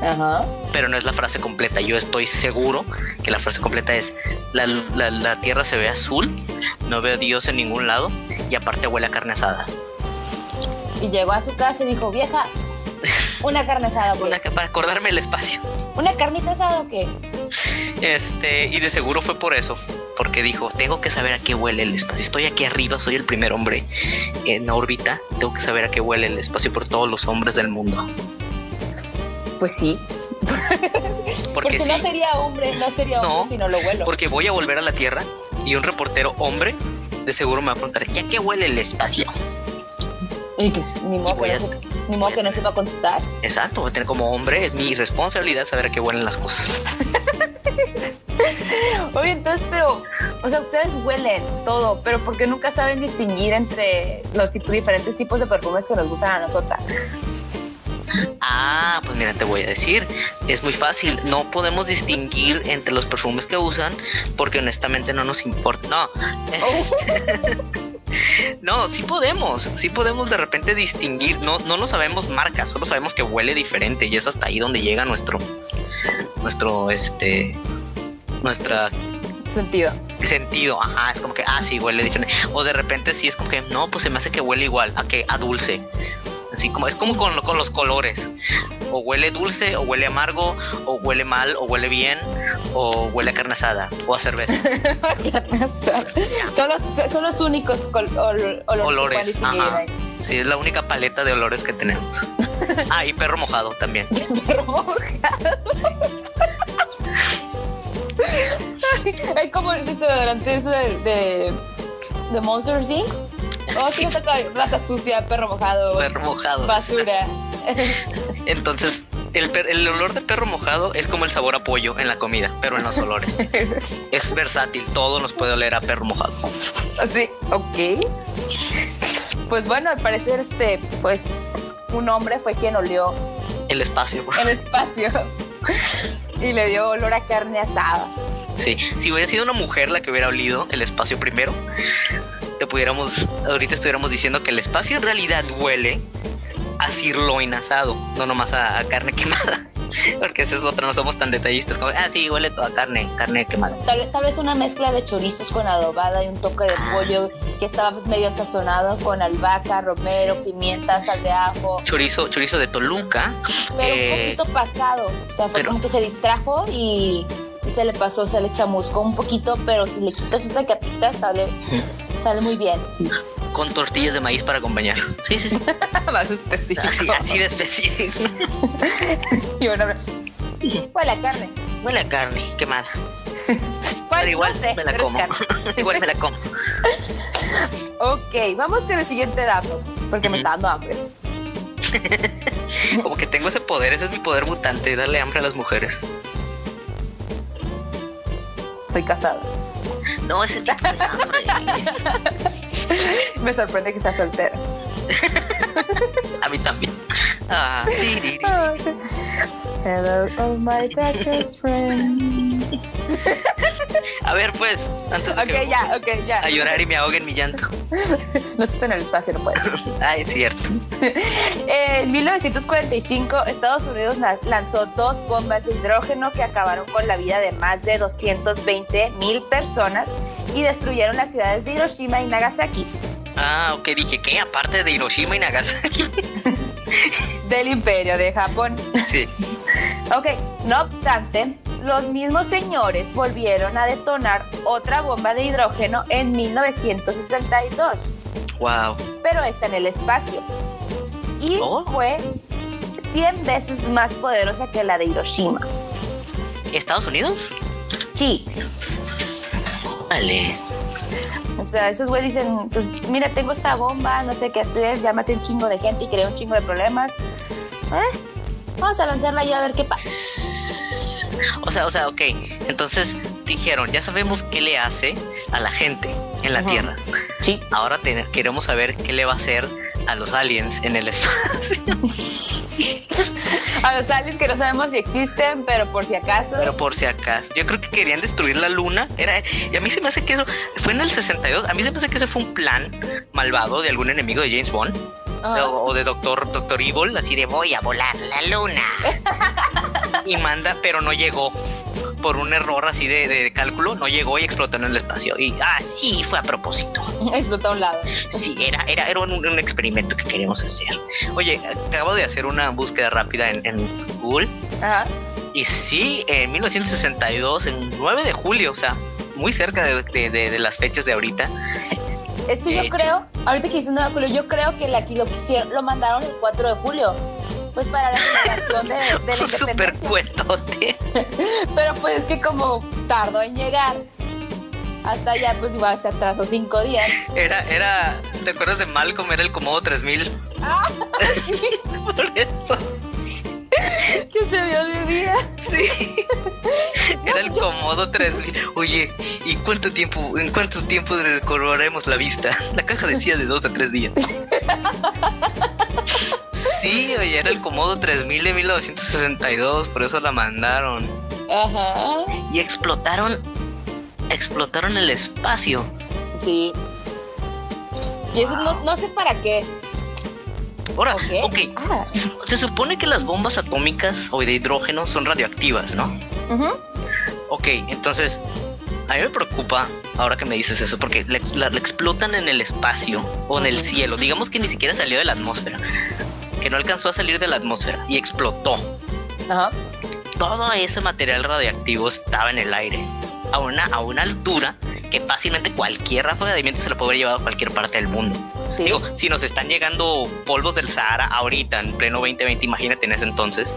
Ajá. Pero no es la frase completa. Yo estoy seguro que la frase completa es la, la- la tierra se ve azul, no veo Dios en ningún lado y aparte huele a carne asada. Y llegó a su casa y dijo, vieja, una carne asada. Una, para acordarme el espacio. ¿Una carnita asada o qué? Este, y de seguro fue por eso, porque dijo, tengo que saber a qué huele el espacio. Estoy aquí arriba, soy el primer hombre en órbita, tengo que saber a qué huele el espacio por todos los hombres del mundo. Pues sí. Porque, Porque sí, no sería hombre, no sería hombre No, si no lo huelo. porque voy a volver a la Tierra y un reportero hombre de seguro me va a preguntar, ¿ya qué huele el espacio? Y que ni modo que a- no se- Ni modo que no sepa contestar. Exacto, voy a tener como hombre, es mi responsabilidad saber a qué huelen las cosas. Oye, entonces, pero, o sea, ustedes huelen todo, pero ¿por qué nunca saben distinguir entre los diferentes tipos de perfumes que nos gustan a nosotras? Ah, pues mira, te voy a decir, es muy fácil, no podemos distinguir entre los perfumes que usan porque honestamente no nos importa. No, este, no, sí podemos, sí podemos de repente distinguir, no, no lo sabemos marcas, solo sabemos que huele diferente y es hasta ahí donde llega nuestro, nuestro, este, nuestra Sentido. sentido, ajá, es como que, ah, sí, huele diferente. O de repente sí es como que, no, pues se me hace que huele igual, a que a dulce. Así como, es como con, con los colores. O huele dulce, o huele amargo, o huele mal, o huele bien, o huele a carne asada, o a cerveza. son, los, son los únicos col- ol- olores, ajá. Sí, es la única paleta de olores que tenemos. Ah, y perro mojado también. Perro mojado. Hay como el desodorante eso de, de, de Monsters Inc. Oh, sí, rata sucia, perro mojado, Perro mojado. basura. Entonces, el olor de perro mojado es como el sabor a pollo en la comida, pero en los olores. Es versátil, todo nos puede oler a perro mojado. Sí, ok. Pues bueno, al parecer, este, pues, un hombre fue quien olió El espacio. el espacio y le dio olor a carne asada. Sí, si hubiera sido una mujer la que hubiera olido el espacio primero, te pudiéramos, ahorita estuviéramos diciendo que el espacio en realidad huele a sirloin asado, no nomás a, a carne quemada. Porque esa es otra, no somos tan detallistas como, ah, sí, huele toda carne, carne quemada. Tal, tal vez una mezcla de chorizos con adobada y un toque de Ah. pollo que estaba medio sazonado con albahaca, romero, pimienta, sal de ajo, Chorizo, chorizo de Toluca. pero eh, un poquito pasado. O sea, fue pero- como que se distrajo y, y se le pasó, se le chamuscó un poquito, pero si le quitas esa capita sale, sale muy bien. Sí. con tortillas de maíz para acompañar. Sí, sí, sí. Más específico. Así, así de específico. Y bueno, huele a carne. Huele a carne quemada. Pero igual No sé, me la como. igual me la como. Ok, vamos con el siguiente dato, porque me está dando hambre. Como que tengo ese poder, ese es mi poder mutante, darle hambre a las mujeres. Soy casada. No, ese tipo de hambre. Me sorprende que sea soltera. A mí también. Ah, tiriri. Hello, oh my darkest friend. A ver, pues, antes de Ok, que ya, ok, ya. a llorar y me ahogue en mi llanto. No estás en el espacio, no puedes. Ay, es cierto. En 1945, Estados Unidos lanzó dos bombas de hidrógeno que acabaron con la vida de más de 220 mil personas y destruyeron las ciudades de Hiroshima y Nagasaki Ah, ok, dije que aparte de Hiroshima y Nagasaki. del imperio de Japón. Sí. Ok, no obstante, los mismos señores volvieron a detonar otra bomba de hidrógeno en 1962, Wow. pero esta en el espacio. Y Oh. fue 100 veces más poderosa que la de Hiroshima. ¿Estados Unidos? Sí, Vale. o sea, esos güeyes dicen, pues mira, tengo esta bomba, no sé qué hacer, ya maté un chingo de gente y creé un chingo de problemas. Eh, vamos a lanzarla y a ver qué pasa. O sea, o sea, ok. Entonces dijeron, ya sabemos qué le hace a la gente en la. Tierra. Sí. Ahora te- queremos saber qué le va a hacer a los aliens en el espacio. A los aliens que no sabemos si existen, pero por si acaso. Pero por si acaso. Yo creo que querían destruir la luna. Era, y a mí se me hace que eso fue en el 62. A mí se me hace que ese fue un plan malvado de algún enemigo de James Bond. Ajá. o, o de Doctor, Doctor Evil, así de voy a volar la luna. y manda, pero no llegó. Por un error así de, de cálculo, no llegó y explotó en el espacio. Y ah, sí, fue a propósito. Explotó a un lado. Sí, era, era, era un, un experimento que queríamos hacer. Oye, acabo de hacer una búsqueda rápida en, en Google. Ajá. Y sí, en 1962, en 9 de julio, o sea, muy cerca de, de- de- de las fechas de ahorita. Es que De yo hecho. creo, ahorita que dices 9 de julio, yo creo que aquí lo quisieron, lo mandaron el 4 de julio. Pues para la celebración de, de la independencia. Pero pues es que como tardó en llegar, hasta allá pues igual se atrasó cinco días. Era, era, ¿te acuerdas de Malcolm? Era el Comodo 3000. Ah, Por eso. que se vio mi vida. Sí. Era el Comodo 3000. Oye, ¿y cuánto tiempo, en cuánto tiempo recobraremos la vista? La caja decía de dos a tres días. Sí, oye, era el Comodo 3000 de 1962, por eso la mandaron. Ajá. Y explotaron, explotaron el espacio. Sí. Y eso no, no sé para qué. Ahora, ok, Ah. se supone que las bombas atómicas o de hidrógeno son radioactivas, ¿no? Ujú. Ok, entonces, a mí me preocupa ahora que me dices eso, porque la, la- la explotan en el espacio o en el cielo. Digamos que ni siquiera salió de la atmósfera, que no alcanzó a salir de la atmósfera y explotó. Ajá. Todo ese material radioactivo estaba en el aire, a una, a una altura que fácilmente cualquier ráfaga de viento se lo puede haber llevado a cualquier parte del mundo. Sí. Digo, si nos están llegando polvos del Sahara ahorita, en pleno 2020, imagínate en ese entonces.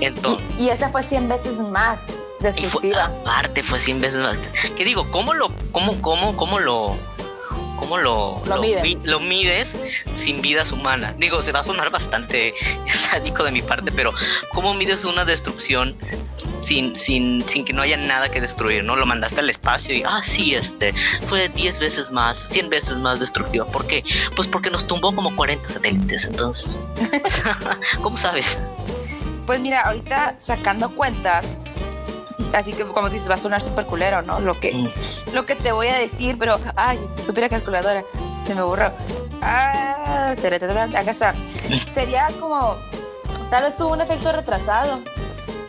Entonces, y, y esa fue 100 veces más Y fue, destructiva. aparte fue 100 veces más. ¿Qué digo? ¿Cómo lo, cómo, cómo, cómo lo, cómo lo, Lo mi- lo mides sin vidas humanas? Digo, se va a sonar bastante sádico de mi parte, pero ¿cómo mides una destrucción sin, sin, sin que no haya nada que destruir? ¿No? Lo mandaste al espacio y, ah, sí, este, fue 10 veces más, 100 veces más destructiva. ¿Por qué? Pues porque nos tumbó como 40 satélites, entonces. ¿Cómo sabes? Pues mira, ahorita sacando cuentas, así que como dices, va a sonar súper culero, ¿no? Lo que, Mm. lo que te voy a decir, pero, ay, estúpida calculadora, se me borró. Ah, acá está. Sería como, tal vez tuvo un efecto retrasado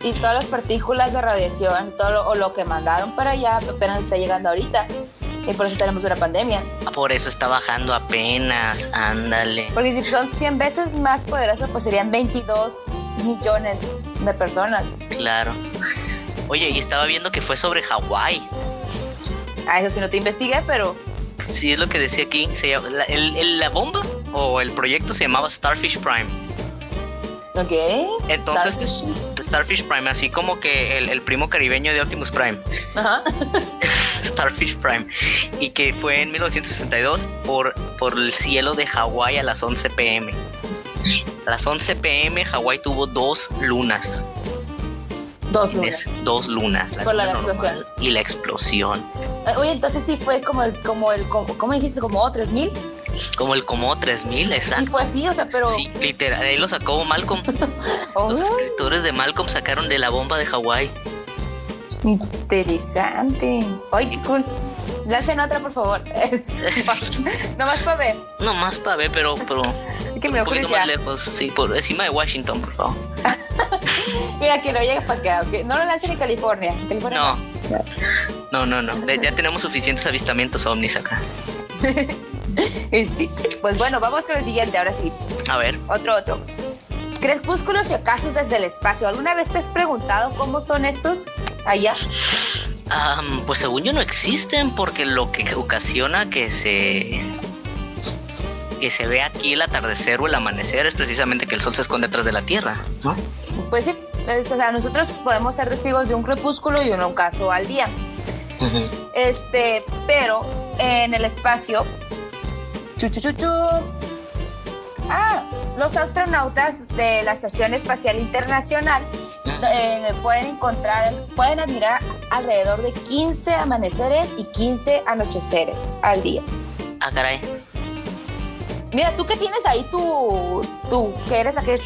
y todas las partículas de radiación todo lo, o lo que mandaron para allá apenas está llegando ahorita. Y por eso tenemos una pandemia. Por eso está bajando apenas, ándale. Porque si son 100 veces más poderosos, pues serían 22 millones de personas. Claro. Oye, y estaba viendo que fue sobre Hawái. Ah, eso sí no te investigué, pero Sí, es lo que decía aquí. Se llama- la, el- el- la bomba o el proyecto se llamaba Starfish Prime. ok. Entonces, Starfish. Starfish Prime, así como que el, el primo caribeño de Optimus Prime. Ajá. Starfish Prime. Y que fue en 1962 por, por el cielo de Hawái a las 11 pm. A las 11 pm Hawái tuvo dos lunas. Dos lunas. Dos lunas. Por la luna explosión. normal Y la explosión. Eh, Oye, entonces sí fue como el, como el, como, ¿cómo dijiste? Como 3000. Como el Como 3000, Sí exacto. fue así, o sea, pero. Sí, literal, ahí lo sacó Malcolm. Oh, Los escritores de Malcolm sacaron de la bomba de Hawái. interesante. Ay, qué cool. Lancen otra, por favor. Nomás para ver. No más para ver, pero, pero Es que me un poquito más lejos, sí, por encima de Washington, por favor. Mira, que no llegue para acá, ¿ok? No lo lancen en California. No, no, no, no. Ya tenemos suficientes avistamientos ovnis acá. Y sí. Pues bueno, vamos con el siguiente, ahora sí. A ver, Otro, otro. Crepúsculos y ocasos desde el espacio. ¿Alguna vez te has preguntado cómo son estos allá? pues según yo no existen porque lo que ocasiona que se que se ve aquí el atardecer o el amanecer es precisamente que el sol se esconde atrás de la tierra, ¿no? Pues sí, o sea, nosotros podemos ser testigos de un crepúsculo y un ocaso al día. Este, pero en el espacio. Chu, chu, chu, chu. Ah, los astronautas de la Estación Espacial Internacional eh, pueden encontrar, pueden admirar alrededor de 15 amaneceres y 15 anocheceres al día. Ah, caray. Mira, tú que tienes ahí tu, tu, que eres aquel,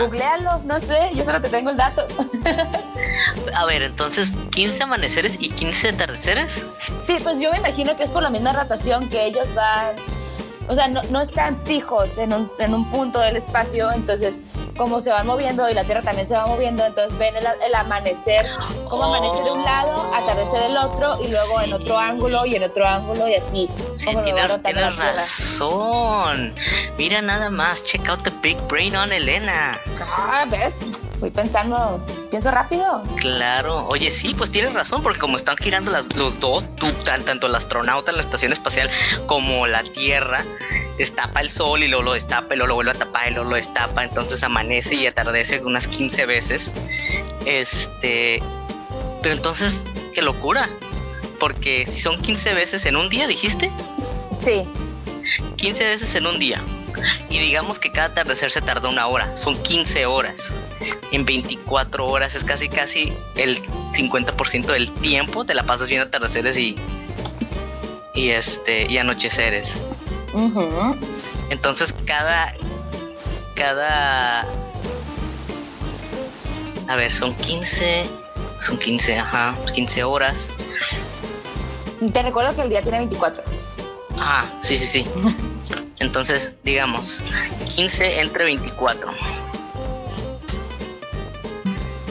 googlealo, no sé, yo solo te tengo el dato. A ver, entonces, 15 amaneceres y 15 atardeceres. Sí, pues yo me imagino que es por la misma rotación que ellos van, o sea, no, no están fijos en un, en un punto del espacio, entonces como se van moviendo y la Tierra también se va moviendo, entonces ven el, el amanecer, como amanece de un lado, atardecer del otro y luego en otro ángulo y en otro ángulo y así, Sí, como lo Tierra. razón. Mira nada más, check out the big brain on Elena. Ah, ¿ves? Voy pensando, pienso rápido. Claro, oye, sí, pues tienes razón, porque como están girando las, los dos, tú, tan- tanto el astronauta en la estación espacial como la Tierra, destapa el sol y luego lo destapa y luego lo vuelve a tapar y luego lo destapa, entonces amanece y atardece unas 15 veces. Este, pero entonces, qué locura, porque si son 15 veces en un día, dijiste, Sí, 15 veces en un día. Y digamos que cada atardecer se tarda una hora. Son 15 horas. En 24 horas es casi casi el 50% del tiempo te la pasas viendo atardeceres y, y este y anocheceres. Entonces cada cada a ver, son 15 son 15, ajá, 15 horas. Te recuerdo que el día tiene 24. Ajá, sí, sí, sí. Entonces, digamos, 15 entre 24.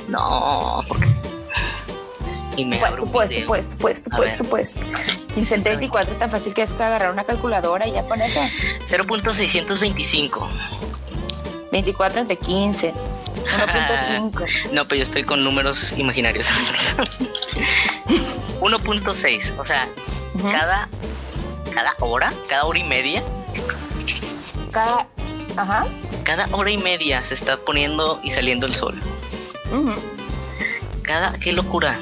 No, porque... Y me puesto, puesto, puesto, puesto, puesto, puesto. 15 entre 24 tan fácil que es que agarrar una calculadora y ya con eso. 0.625. 24 entre 15. 1.5. no, pero yo estoy con números imaginarios. 1.6. O sea, cada, cada hora, cada hora y media. Cada. Ajá. Cada hora y media se está poniendo y saliendo el sol. Cada. ¡Qué locura!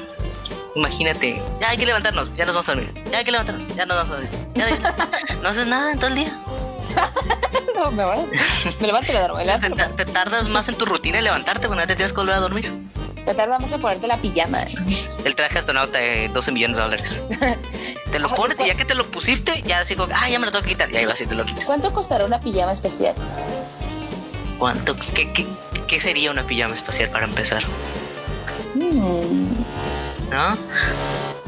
Imagínate, ya hay que levantarnos, ya nos vamos a dormir. Ya hay que levantarnos, ya nos vamos a dormir. no haces nada en todo el día. no, me, voy, me levanto y me duermo. Te, te, tardas más en tu rutina de levantarte cuando te tienes que volver a dormir. Te tardas más en ponerte la pijama. El traje astronauta de 12 millones de dólares. te lo pones y ya que te lo pusiste, ya así como, ah, ya me lo tengo que quitar. Y ahí vas y te lo quitas. ¿Cuánto costará una pijama especial? ¿Cuánto? ¿Qué, qué, qué sería una pijama especial para empezar? Hmm. ¿No?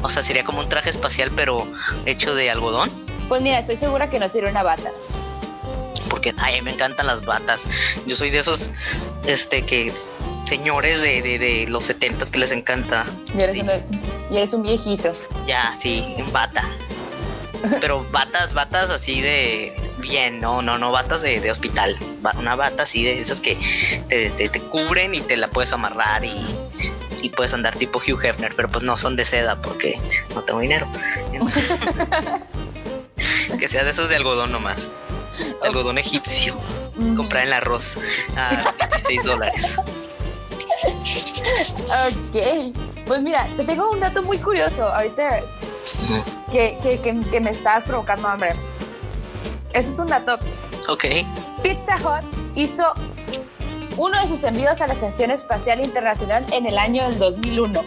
O sea, sería como un traje espacial, pero hecho de algodón. Pues mira, estoy segura que no sería una bata porque ay, me encantan las batas. Yo soy de esos este que señores de, de, los setentas que les encanta. Y eres, un viejito. Ya, sí, en bata. Pero batas, batas así de bien, no, no, no, batas de, hospital. Una bata así de esas que te, te, cubren y te la puedes amarrar y, y, puedes andar tipo Hugh Hefner, pero pues no son de seda porque no tengo dinero. que sea de esos de algodón nomás algodón egipcio. Comprar en el arroz a 16 dólares. ok. Pues mira, te tengo un dato muy curioso. Ahorita que, que, que, me estás provocando hambre. Ese es un dato. Ok. Pizza Hut hizo uno de sus envíos a la Estación Espacial Internacional en el año del 2001.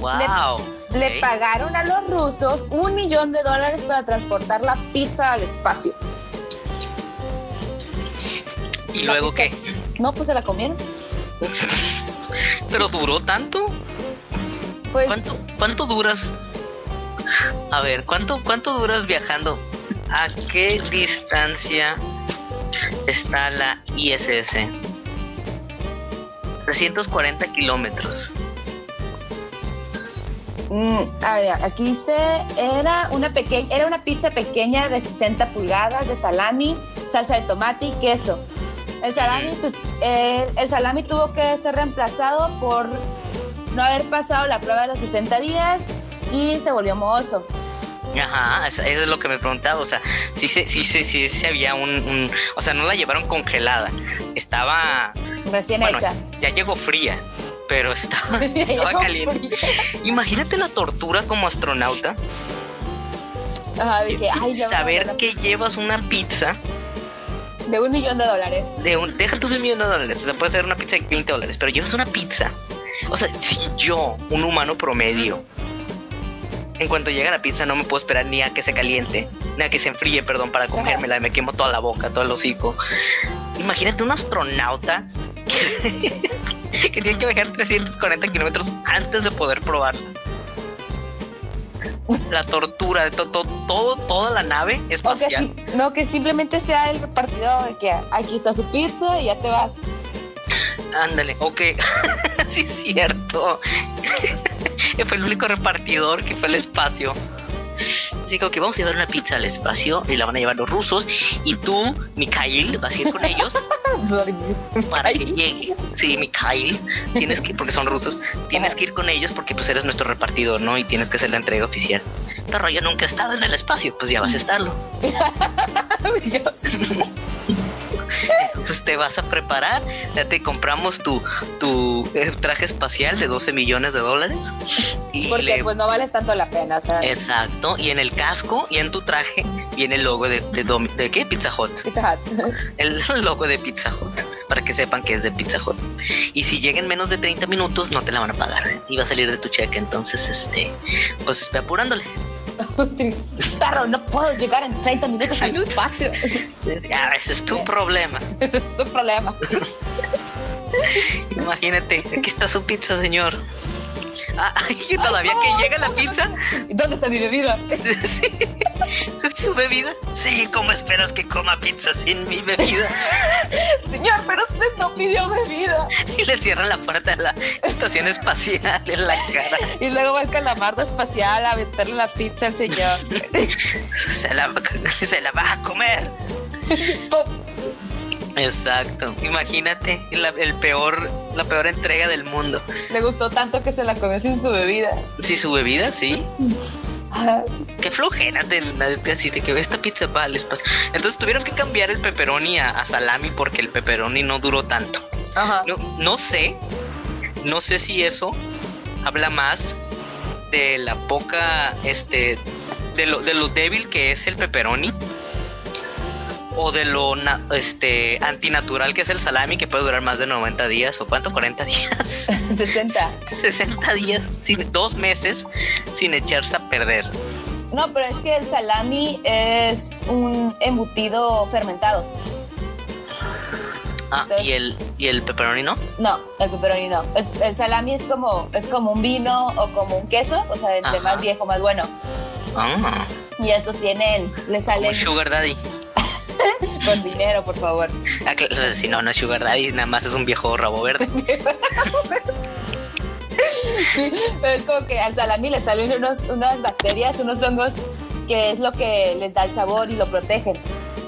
¡Wow! Le pagaron a los rusos un millón de dólares para transportar la pizza al espacio. ¿Y luego qué? No, pues se la comieron. ¿Pero duró tanto? Pues, ¿Cuánto, ¿Cuánto duras? A ver, ¿cuánto, ¿cuánto duras viajando? ¿A qué distancia está la ISS? 340 kilómetros. Mm, a ver, aquí dice, era una, pequeña, era una pizza pequeña de 60 pulgadas de salami, salsa de tomate y queso. El salami, el salami tuvo que ser reemplazado por no haber pasado la prueba de los 60 días y se volvió mohoso. Ajá, eso es lo que me preguntaba, o sea, sí, sí, sí, sí, sí, había un, o sea, no la llevaron congelada, estaba... Recién hecha. Ya llegó fría pero estaba, caliente. Imagínate la tortura como astronauta. saber que llevas una pizza de un millón de dólares. De un, deja tú de un millón de dólares. O sea, puede ser una pizza de 20 dólares, pero llevas una pizza. O sea, si yo, un humano promedio, en cuanto llega la pizza, no me puedo esperar ni a que se caliente, ni a que se enfríe, perdón, para comérmela. Me quemo toda la boca, todo el hocico. Imagínate un astronauta que tiene que viajar 340 kilómetros antes de poder probarla. La tortura de todo, todo, toda la nave espacial. no, que simplemente sea el repartidor, que aquí está su pizza y ya te vas. Ándale, ok. sí, es cierto. fue el único repartidor que fue al espacio. Así que vamos a llevar una pizza al espacio y la van a llevar los rusos. Y tú, Mikhail, vas a ir con ellos para que llegue. Sí, Mikhail, tienes que, porque son rusos, tienes que ir con ellos porque pues eres nuestro repartidor, ¿no? Y tienes que hacer la entrega oficial. Pero yo nunca he estado en el espacio, pues ya vas a estarlo. Entonces, te vas a preparar, ya te compramos tu, tu eh, traje espacial de 12 millones de dólares. Y Porque pues no vales tanto la pena, Exacto, y en el casco y en tu traje viene el logo de, de, de, qué? Pizza Hut. Pizza Hut. el logo de Pizza Hut, para que sepan que es de Pizza Hut. Y si lleguen menos de 30 minutos, no te la van a pagar. Y va a salir de tu cheque, entonces, este, pues ve apurándole. Perro, no puedo llegar en 30 minutos al espacio. Ya, ese es tu problema. Ese es tu problema. Imagínate, aquí está su pizza, señor. Y todavía que llega la pizza. ¿Dónde está mi bebida? ¿Su bebida? Sí, ¿cómo esperas que coma pizza sin mi bebida? Señor, pero usted no pidió bebida. Y le cierran la puerta de la estación espacial en la cara. Y luego va el calamardo espacial a meterle la pizza al señor. se, la, se la va a comer. Exacto. Imagínate el peor, la peor entrega del mundo. Le gustó tanto que se la comió sin su bebida. Sí, su bebida, sí. Qué flojera de, así de que ve esta pizza va al espacio. Entonces tuvieron que cambiar el pepperoni a, salami porque el pepperoni no duró tanto. Ajá. No, no sé, no sé si eso habla más de la poca, este, de lo, de lo débil que es el pepperoni o de lo este antinatural que es el salami que puede durar más de 90 días o cuánto 40 días 60 60 días sin dos meses sin echarse a perder no pero es que el salami es un embutido fermentado Ah, ¿y el, ¿y el pepperoni no? No, el pepperoni no. El, salami es como, es como un vino o como un queso, o sea, entre más viejo, más bueno. Ah. Y estos tienen, le salen... sugar daddy. Con dinero, por favor. Ah, si no, no es Sugar Daddy, nada más es un viejo rabo verde. sí, pero es como que al salami le salen unos, unas bacterias, unos hongos, que es lo que les da el sabor y lo protegen.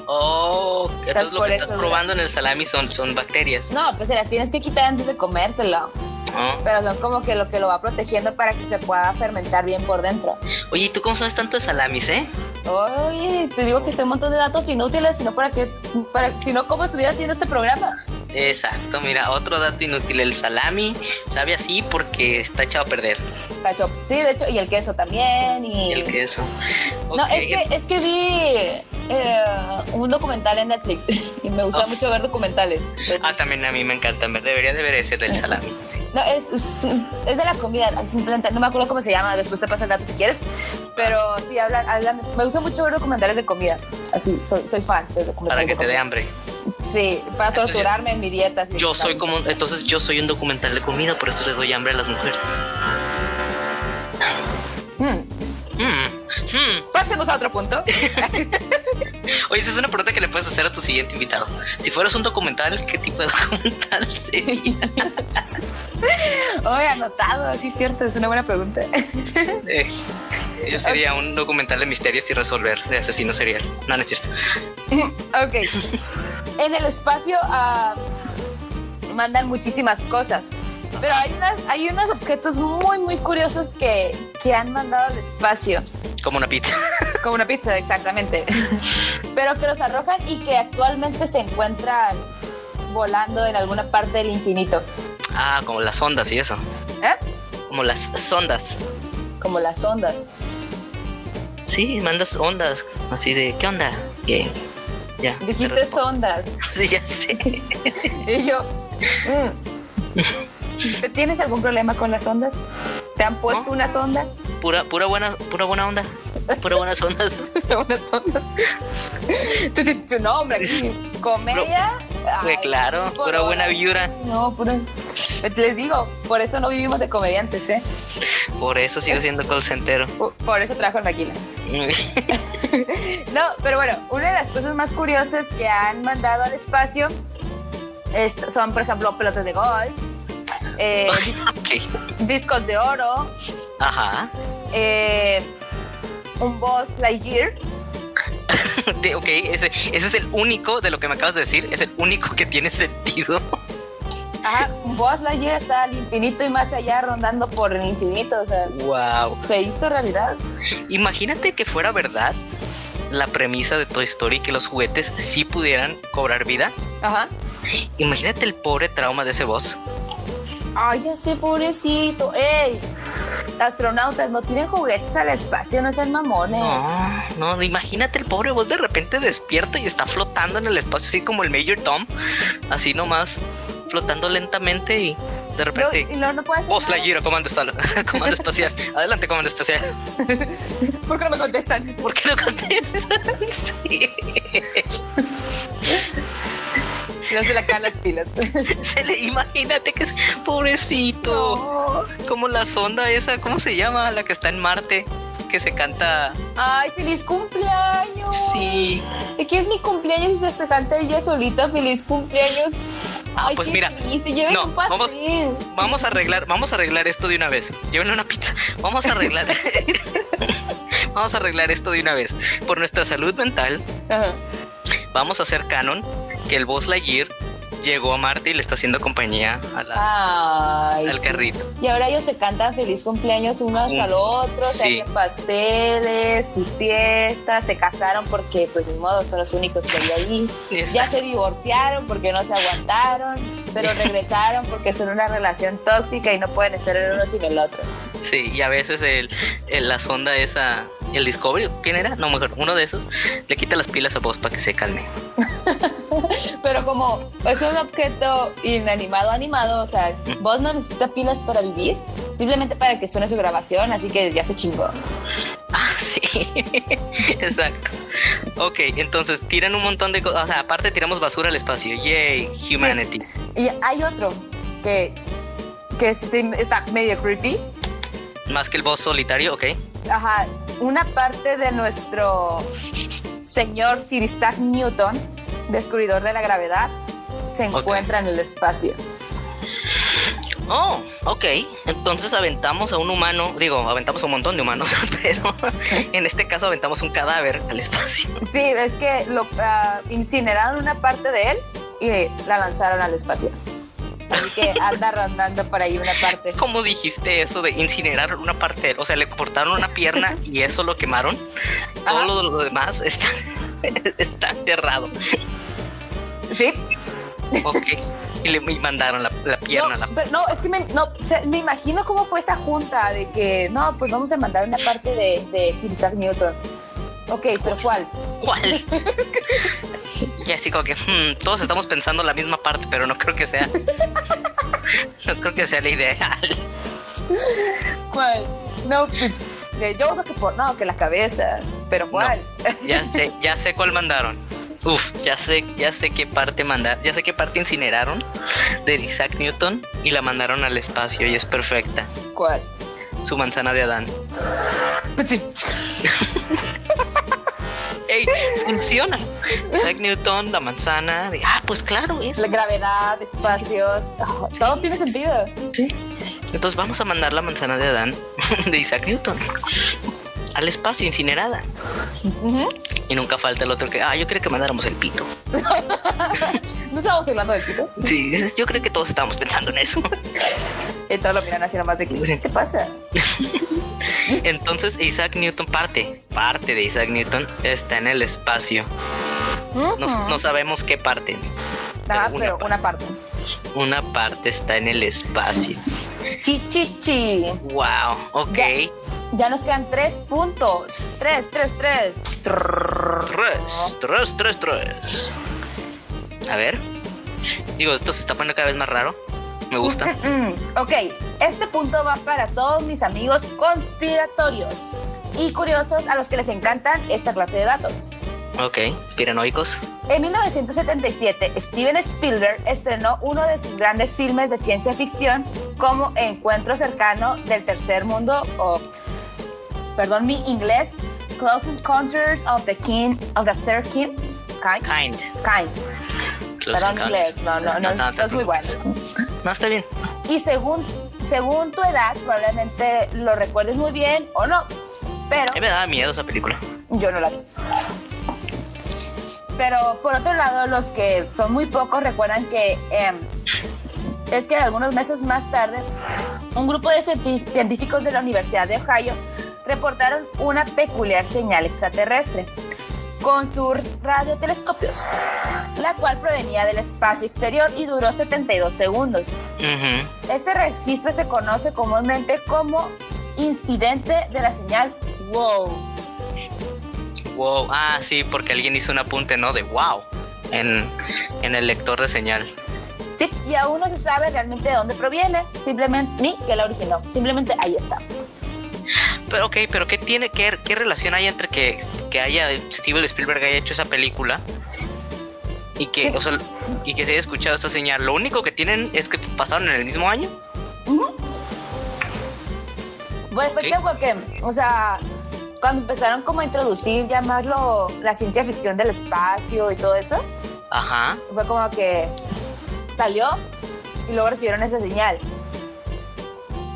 Oh, entonces lo que estás probando en el salami son, son bacterias. No, pues se las tienes que quitar antes de comértelo. Oh. Pero son como que lo que lo va protegiendo para que se pueda fermentar bien por dentro. Oye, ¿y tú cómo sabes tanto de salamis, eh? Oye, te digo que sé un montón de datos inútiles, sino para que, para, si no, ¿cómo estuvieras haciendo este programa? Exacto, mira, otro dato inútil, el salami sabe así porque está echado a perder. Sí, de hecho, y el queso también. Y, el queso. No, es que, es que vi eh, un documental en Netflix y me gusta mucho ver documentales. Ah, también a mí me encanta ver, debería de ver ese del salami. No, es, es, de la comida, simplemente no me acuerdo cómo se llama, después te paso el dato si quieres. Pero sí, hablan, hablan, me gusta mucho ver documentales de comida. Así, soy, soy fan de documentales. Para que te dé hambre. Sí, para torturarme en mi dieta. Yo soy como, entonces yo soy un documental de comida, por eso le doy hambre a las mujeres. Mm. Mm. Pasemos a otro punto. Oye, esa es una pregunta que le puedes hacer a tu siguiente invitado. Si fueras un documental, ¿qué tipo de documental sería? Oye, anotado, sí cierto, es una buena pregunta. Eh, yo sería un documental de misterios y resolver de asesino serial. No, no es cierto. ok. En el espacio uh, mandan muchísimas cosas. Pero hay, unas, hay unos objetos muy, muy curiosos que, que han mandado al espacio. Como una pizza. Como una pizza, exactamente. Pero que los arrojan y que actualmente se encuentran volando en alguna parte del infinito. Ah, como las ondas y eso. ¿Eh? Como las sondas. Como las ondas. Sí, mandas ondas, así de, ¿qué onda? Bien. Ya. Dijiste sondas. Sí, ya sé. y yo. Mm". ¿Tienes algún problema con las ondas? ¿Te han puesto una sonda? Pura, pura buena, pura buena onda. Pura buenas ondas. buenas ondas. tu, nombre aquí. Comedia. Pues claro, pura buena vibra. No, pura. Les digo, por eso no vivimos de comediantes, ¿eh? Por eso sigo siendo call Por, eso trabajo en Maquila. no, pero bueno, una de las cosas más curiosas que han mandado al espacio son, por ejemplo, pelotas de golf eh, discos de oro. Ajá. Eh, un boss Lightyear. ok, ese, ese es el único de lo que me acabas de decir, es el único que tiene sentido. Ajá, un Boss Lightyear está al infinito y más allá rondando por el infinito, o sea, wow. se hizo realidad. Imagínate que fuera verdad la premisa de Toy Story que los juguetes sí pudieran cobrar vida. Ajá. Imagínate el pobre trauma de ese boss. Ay, sé, pobrecito. ¡Ey! Astronautas no tienen juguetes al espacio, no sean mamones. No, no, imagínate el pobre boss de repente despierta y está flotando en el espacio, así como el Major Tom, así nomás, flotando lentamente y de repente. No, no, puede Voz la giro, comando, comando espacial. Adelante, comando espacial. ¿Por qué no me contestan? ¿Por qué no contestan? sí. No se le caen las pilas. se le, imagínate que es pobrecito. Como la sonda esa, ¿cómo se llama? La que está en Marte que se canta. ¡Ay, feliz cumpleaños! Sí. ¿De qué es mi cumpleaños y se canta ella solita? ¡Feliz cumpleaños! Ay, pues mira, no, un vamos, vamos, a arreglar, vamos a arreglar esto de una vez. Llévenle una pizza. Vamos a arreglar. vamos a arreglar esto de una vez. Por nuestra salud mental. Vamos a hacer canon que el Boss Lightyear llegó a Marte y le está haciendo compañía al carrito. Y ahora ellos se cantan feliz cumpleaños unos al otro, se hacen pasteles, sus fiestas, se casaron porque pues ni modo son los únicos que hay ahí. Ya se divorciaron porque no se aguantaron, pero regresaron porque son una relación tóxica y no pueden estar el uno sin el otro. Sí, y a veces el, la sonda esa, el Discovery, ¿quién era? No, mejor, uno de esos, le quita las pilas a vos para que se calme. Pero como es un objeto inanimado animado, o sea, vos no necesitas pilas para vivir, simplemente para que suene su grabación, así que ya se chingó. Ah, sí, exacto. Ok, entonces tiran un montón de cosas, o sea, aparte tiramos basura al espacio, yay, humanity. Y hay otro que, que está medio creepy. Más que el boss solitario, ok. Ajá, una parte de nuestro señor Sir Isaac Newton, descubridor de la gravedad, se encuentra en el espacio. Oh, ok. Entonces aventamos a un humano, digo, aventamos a un montón de humanos, pero en este caso aventamos un cadáver al espacio. Sí, es que lo ah, incineraron una parte de él y la lanzaron al espacio. Así que anda rondando por ahí una parte. ¿Cómo dijiste eso de incinerar una parte? O sea, le cortaron una pierna y eso lo quemaron. Todo lo, demás está, está enterrado. Sí. Ok. Y le mandaron la, pierna. No, pero no, es que me, no, me imagino cómo fue esa junta de que, no, pues vamos a mandar una parte de, de Sir Isaac Newton. Ok, pero ¿cuál? ¿Cuál? y así como que, hmm, todos estamos pensando la misma parte, pero no creo que sea. no creo que sea la ideal. ¿Cuál? No, pues. Yo creo que por. No, que la cabeza. Pero ¿cuál? ya sé, ya sé cuál mandaron. Uf, ya sé, ya sé qué parte mandar, ya sé qué parte incineraron de Isaac Newton y la mandaron al espacio y es perfecta. ¿Cuál? Su manzana de Adán. ¡Ey! Funciona. Isaac Newton, la manzana. ah, pues claro, es. La gravedad, espacio. todo tiene sentido. Sí. Entonces vamos a mandar la manzana de Adán de Isaac Newton al espacio incinerada. Y nunca falta el otro que, ah, yo creo que mandáramos el pito. ¿No estábamos hablando del pito? Sí, yo creo que todos estábamos pensando en eso. y todos lo miran así nomás de que, ¿qué pasa? Entonces Isaac Newton parte, parte de Isaac Newton está en el espacio. no, sabemos qué parte. Ah, pero, una parte. Una parte está en el espacio. Chi, chi, chi. Wow, ok. Ya, nos quedan tres puntos. Tres, tres, tres. Tres, tres, tres, tres. A ver. Digo, esto se está poniendo cada vez más raro. Me gusta. Ok, este punto va para todos mis amigos conspiratorios y curiosos a los que les encantan esta clase de datos. Ok, espiranoicos. En 1977, Steven Spielberg estrenó uno de sus grandes filmes de ciencia ficción como Encuentro cercano del tercer mundo o, perdón mi inglés, Close Encounters of the King of the Third Kind. Kind. Kind. Perdón, inglés, no, no, no, no, es muy bueno. No, está bien. Y según, según tu edad, probablemente lo recuerdes muy bien o no. Pero. Me daba miedo esa película. Yo no la vi. Pero por otro lado, los que son muy pocos recuerdan que em, es que algunos meses más tarde, un grupo de científicos de la Universidad de Ohio reportaron una peculiar señal extraterrestre con sus radiotelescopios, la cual provenía del espacio exterior y duró 72 segundos. Este registro se conoce comúnmente como incidente de la señal wow. Wow, ah, sí, porque alguien hizo un apunte, ¿no? De wow en, en el lector de señal. Sí, y aún no se sabe realmente de dónde proviene, simplemente ni que la originó, simplemente ahí está. Pero ok, pero ¿qué tiene, qué, qué relación hay entre que, que haya Steven Spielberg haya hecho esa película y que, y que se haya escuchado esta señal? Lo único que tienen es que pasaron en el mismo año. Pues fue porque, o sea, cuando empezaron como a introducir ya más la ciencia ficción del espacio y todo eso, Ajá. fue como que salió y luego recibieron esa señal.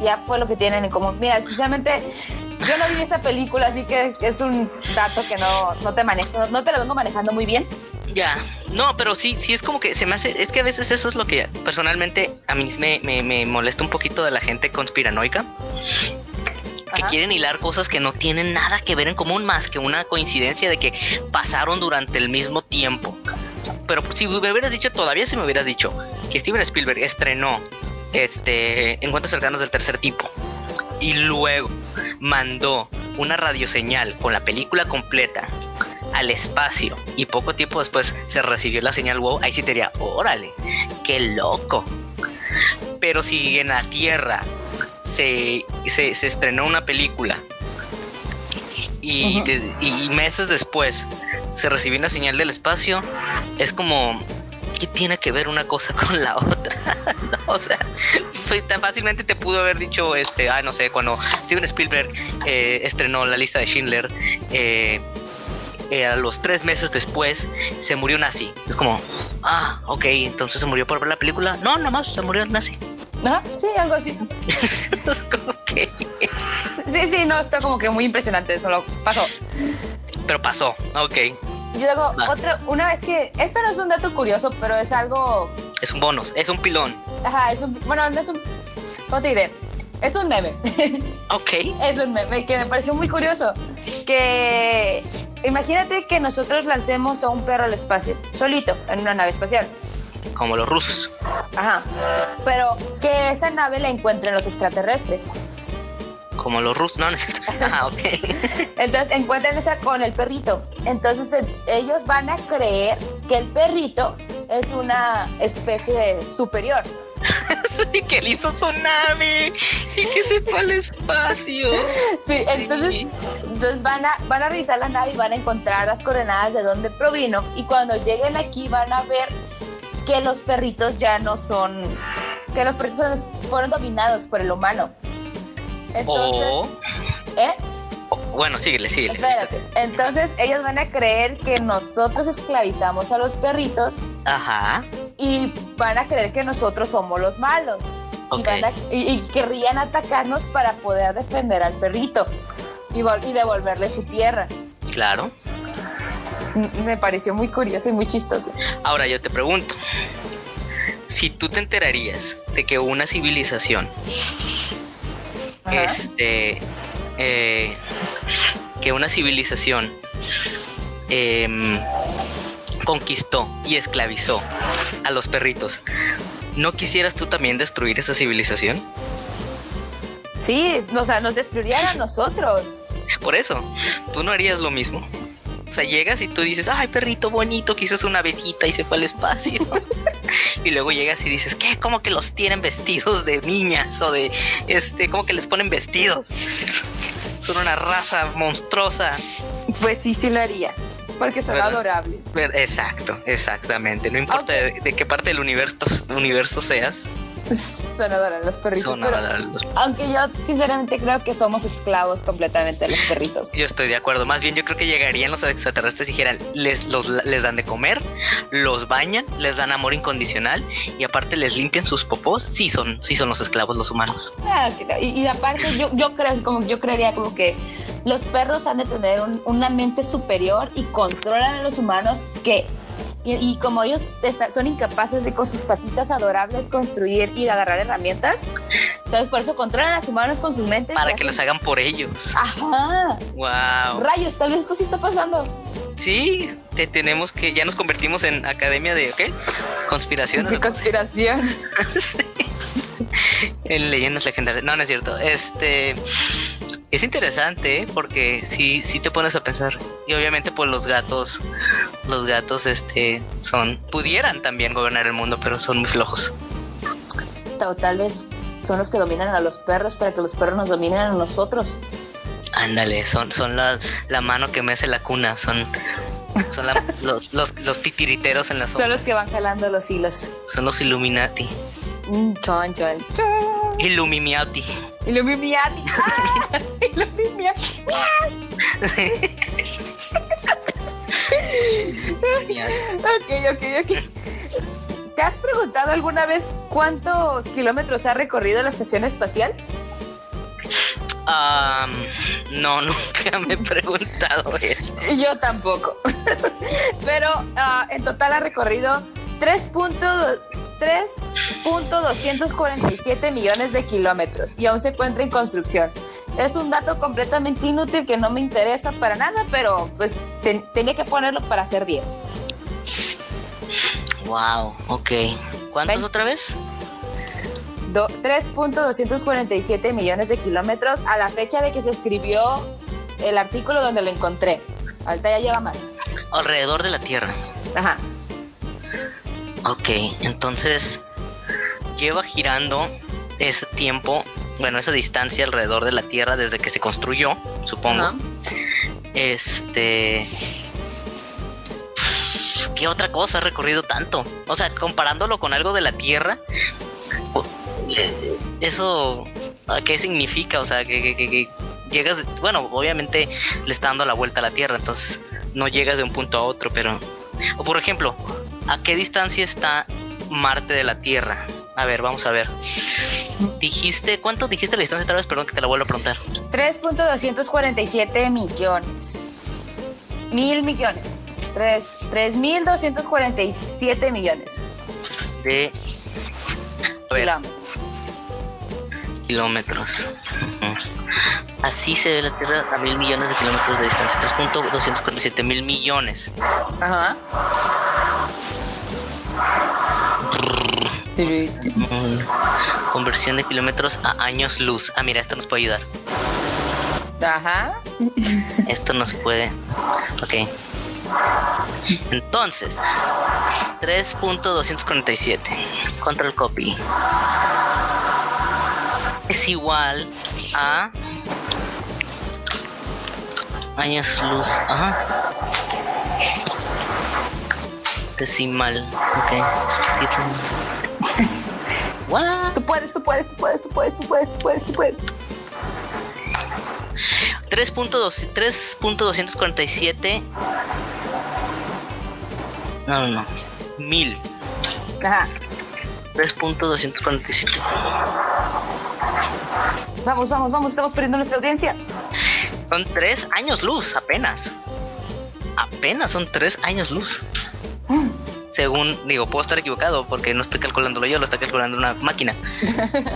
Ya fue lo que tienen en común. Mira, sinceramente, yo no vi esa película, así que es un dato que no, no te manejo, no te lo vengo manejando muy bien. Ya, no, pero sí, sí es como que se me hace, es que a veces eso es lo que personalmente a mí me, me, me molesta un poquito de la gente conspiranoica. Que quieren hilar cosas que no tienen nada que ver en común más que una coincidencia de que pasaron durante el mismo tiempo. Pero si me hubieras dicho, todavía si me hubieras dicho que Steven Spielberg estrenó este Encuentros cercanos del tercer tipo y luego mandó una radioseñal con la película completa al espacio y poco tiempo después se recibió la señal wow, ahí sí te diría, órale, qué loco. Pero si en la Tierra se, se, estrenó una película y, y, meses después se recibió una señal del espacio, es como, ¿qué tiene que ver una cosa con la otra? o sea, tan fácilmente te pudo haber dicho, este, ah, no sé, cuando Steven Spielberg eh, estrenó la lista de Schindler, eh, eh, a los tres meses después se murió nazi. Es como, ah, ok, entonces se murió por ver la película. No, nada más se murió nazi. ¿Ah? Sí, algo así. Sí, sí, no, está como que muy impresionante, solo pasó. Pero pasó, ok. Y luego, otra, una vez que, esto no es un dato curioso, pero es algo... Es un bonus, es un pilón. Ajá, es un, bueno, no es un, ¿cómo te diré? Es un meme. Ok. es un meme que me pareció muy curioso. Que imagínate que nosotros lancemos a un perro al espacio, solito, en una nave espacial. Como los rusos. Ajá. Pero que esa nave la encuentren los extraterrestres. Como los rusos, no, no Ah, ok. Entonces encuentran esa con el perrito. Entonces ellos van a creer que el perrito es una especie superior. sí, que él hizo su nave y que se fue al espacio. Sí, entonces, entonces van, a, van a revisar la nave y van a encontrar las coordenadas de dónde provino. Y cuando lleguen aquí van a ver que los perritos ya no son, que los perritos fueron dominados por el humano. Entonces, oh. ¿eh? bueno, síguele, síguele. Espérate. Entonces ellos van a creer que nosotros esclavizamos a los perritos. Ajá. Y van a creer que nosotros somos los malos. Y, querrían atacarnos para poder defender al perrito y, y devolverle su tierra. Claro. Me pareció muy curioso y muy chistoso. Ahora yo te pregunto, si tú te enterarías de que una civilización, este, eh, que una civilización em, conquistó y esclavizó a los perritos, ¿no quisieras tú también destruir esa civilización? Sí, o sea, nos destruirían a nosotros. Por eso, ¿tú no harías lo mismo? O sea, llegas y tú dices, ay, perrito bonito, quizás una besita y se fue al espacio. y luego llegas y dices, ¿qué? ¿Cómo que los tienen vestidos de niñas? O de, este, ¿cómo que les ponen vestidos? Son una raza monstruosa. Pues sí, sí lo haría. Porque son adorables. Exacto, exactamente. No importa de, de, qué parte del universo, universo seas, Son adorables los perritos. Aunque yo sinceramente creo que somos esclavos completamente de los perritos. Yo estoy de acuerdo. Más bien yo creo que llegarían los extraterrestres y dijeran, les, los, les dan de comer, los bañan, les dan amor incondicional y aparte les limpian sus popós. Sí son, sí son los esclavos los humanos. Ah, y, aparte yo, yo creo como yo creería como que los perros han de tener una mente superior y controlan a los humanos que y, como ellos son incapaces de con sus patitas adorables construir y agarrar herramientas, entonces por eso controlan a los humanos con sus mentes. Para que los hagan por ellos. Ajá. Wow. Rayos, tal vez esto sí está pasando. Sí, te tenemos que, ya nos convertimos en academia de, ¿qué? Conspiraciones. De conspiración. sí. En leyendas legendarias. No, no es cierto. Este es interesante ¿eh? porque si si te pones a pensar. Y obviamente pues los gatos los gatos este son pudieran también gobernar el mundo pero son muy flojos. O tal vez son los que dominan a los perros para que los perros nos dominen a nosotros. Ándale son son la, la mano que me hace la cuna son son la, los, los, los, titiriteros en la zona. Son los que van jalando los hilos. Son los Illuminati. Mm, chon, chon, chon. Illumimiati. Illumimiati. Ah, Illumimiati. ok, ok, ok. ¿Te has preguntado alguna vez cuántos kilómetros ha recorrido la estación espacial? No, nunca me he preguntado eso. Yo tampoco. Pero uh, en total ha recorrido 3.247 millones de kilómetros y aún se encuentra en construcción. Es un dato completamente inútil que no me interesa para nada, pero pues tenía que ponerlo para hacer 10. Wow, ok. ¿Cuántos otra vez? 3.247 millones de kilómetros a la fecha de que se escribió el artículo donde lo encontré. Ahorita ya lleva más. Alrededor de la Tierra. Ajá. Ok, entonces lleva girando ese tiempo, bueno, esa distancia alrededor de la Tierra desde que se construyó, supongo. Este... ¿Qué otra cosa ha recorrido tanto? O sea, comparándolo con algo de la Tierra, eso, ¿qué significa? O sea, que, llegas, bueno, obviamente le está dando la vuelta a la Tierra, entonces no llegas de un punto a otro, pero... O por ejemplo, ¿a qué distancia está Marte de la Tierra? A ver, vamos a ver. Dijiste, ¿cuánto dijiste la distancia? Tal vez, perdón que te la vuelvo a preguntar. 3.247 millones. Mil millones. 3.247 millones. De kilómetros. Así se ve la Tierra a mil millones de kilómetros de distancia. 3.247 mil millones. Ajá. Conversión de kilómetros a años luz. Ah, mira, esto nos puede ayudar. Ajá. Esto nos puede. Ok. Entonces, 3.247. Control copy es igual a años luz. Ajá. Decimal. Ok. What? Tú puedes, tú puedes, tú puedes, tú puedes, tú puedes, tú puedes, tú puedes. 3.247 no, no, no. Mil. Ajá. 3.247. Vamos, vamos, vamos, estamos perdiendo nuestra audiencia. Son tres años luz, apenas. Apenas son tres años luz. Según, digo, puedo estar equivocado porque no estoy calculándolo yo, lo está calculando una máquina.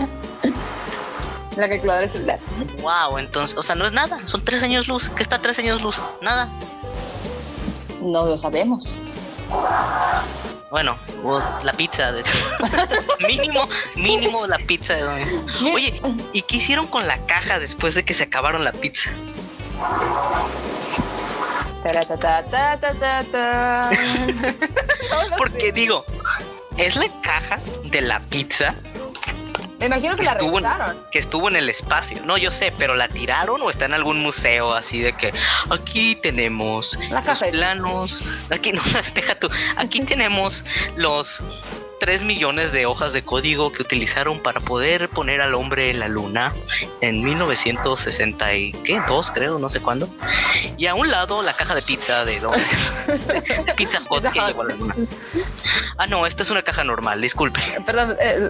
La calculadora del celular. Wow, entonces, o sea, no es nada, son tres años luz. ¿Qué está tres años luz? Nada. No lo sabemos. Bueno, la pizza de mínimo, mínimo la pizza de domingo. Oye, ¿y qué hicieron con la caja después de que se acabaron la pizza? Porque digo, es la caja de la pizza me imagino que, la estuvo que estuvo en el espacio. No, yo sé, pero la tiraron o está en algún museo así de que aquí tenemos los planos. Aquí no, deja tú. Aquí tenemos los 3 millones de hojas de código que utilizaron para poder poner al hombre en la luna en 1962, creo, no sé cuándo. Y a un lado la caja de pizza de, de pizza hot que llegó a la luna. Ah, no, esta es una caja normal, disculpe. Perdón, eh,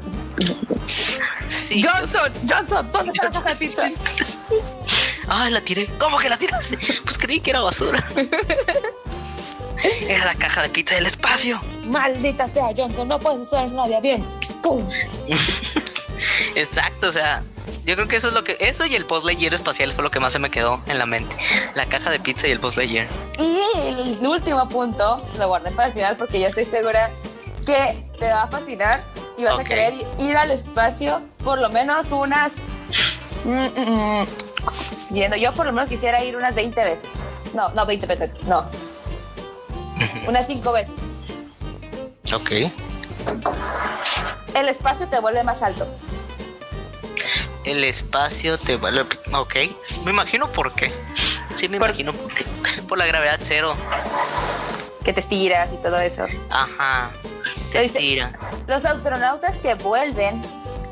Johnson, Johnson, ¿dónde está la caja de pizza? Ah, la tiré. ¿Cómo que la tiraste? Pues creí que era basura. Era la caja de pizza del espacio. Maldita sea, Johnson, no puedes hacer nadie bien. ¡Pum! Exacto, o sea, Yo creo que eso es lo que. Eso y el Post Lightyear espacial fue lo que más se me quedó en la mente. La caja de pizza y el Post Lightyear. Y el último punto lo guardé para el final porque yo estoy segura que te va a fascinar y vas a querer ir al espacio por lo menos unas. mm, mm, mm, Viendo, yo por lo menos quisiera ir unas 20 veces. No, no, 20 veces, no, Unas 5 veces. Ok. El espacio te vuelve más alto. El espacio te vale. Ok. Me imagino por qué. Sí, me Por- imagino por qué. Por la gravedad cero. que te estiras y todo eso. Ajá. Te Lo dice- estira. Los astronautas que vuelven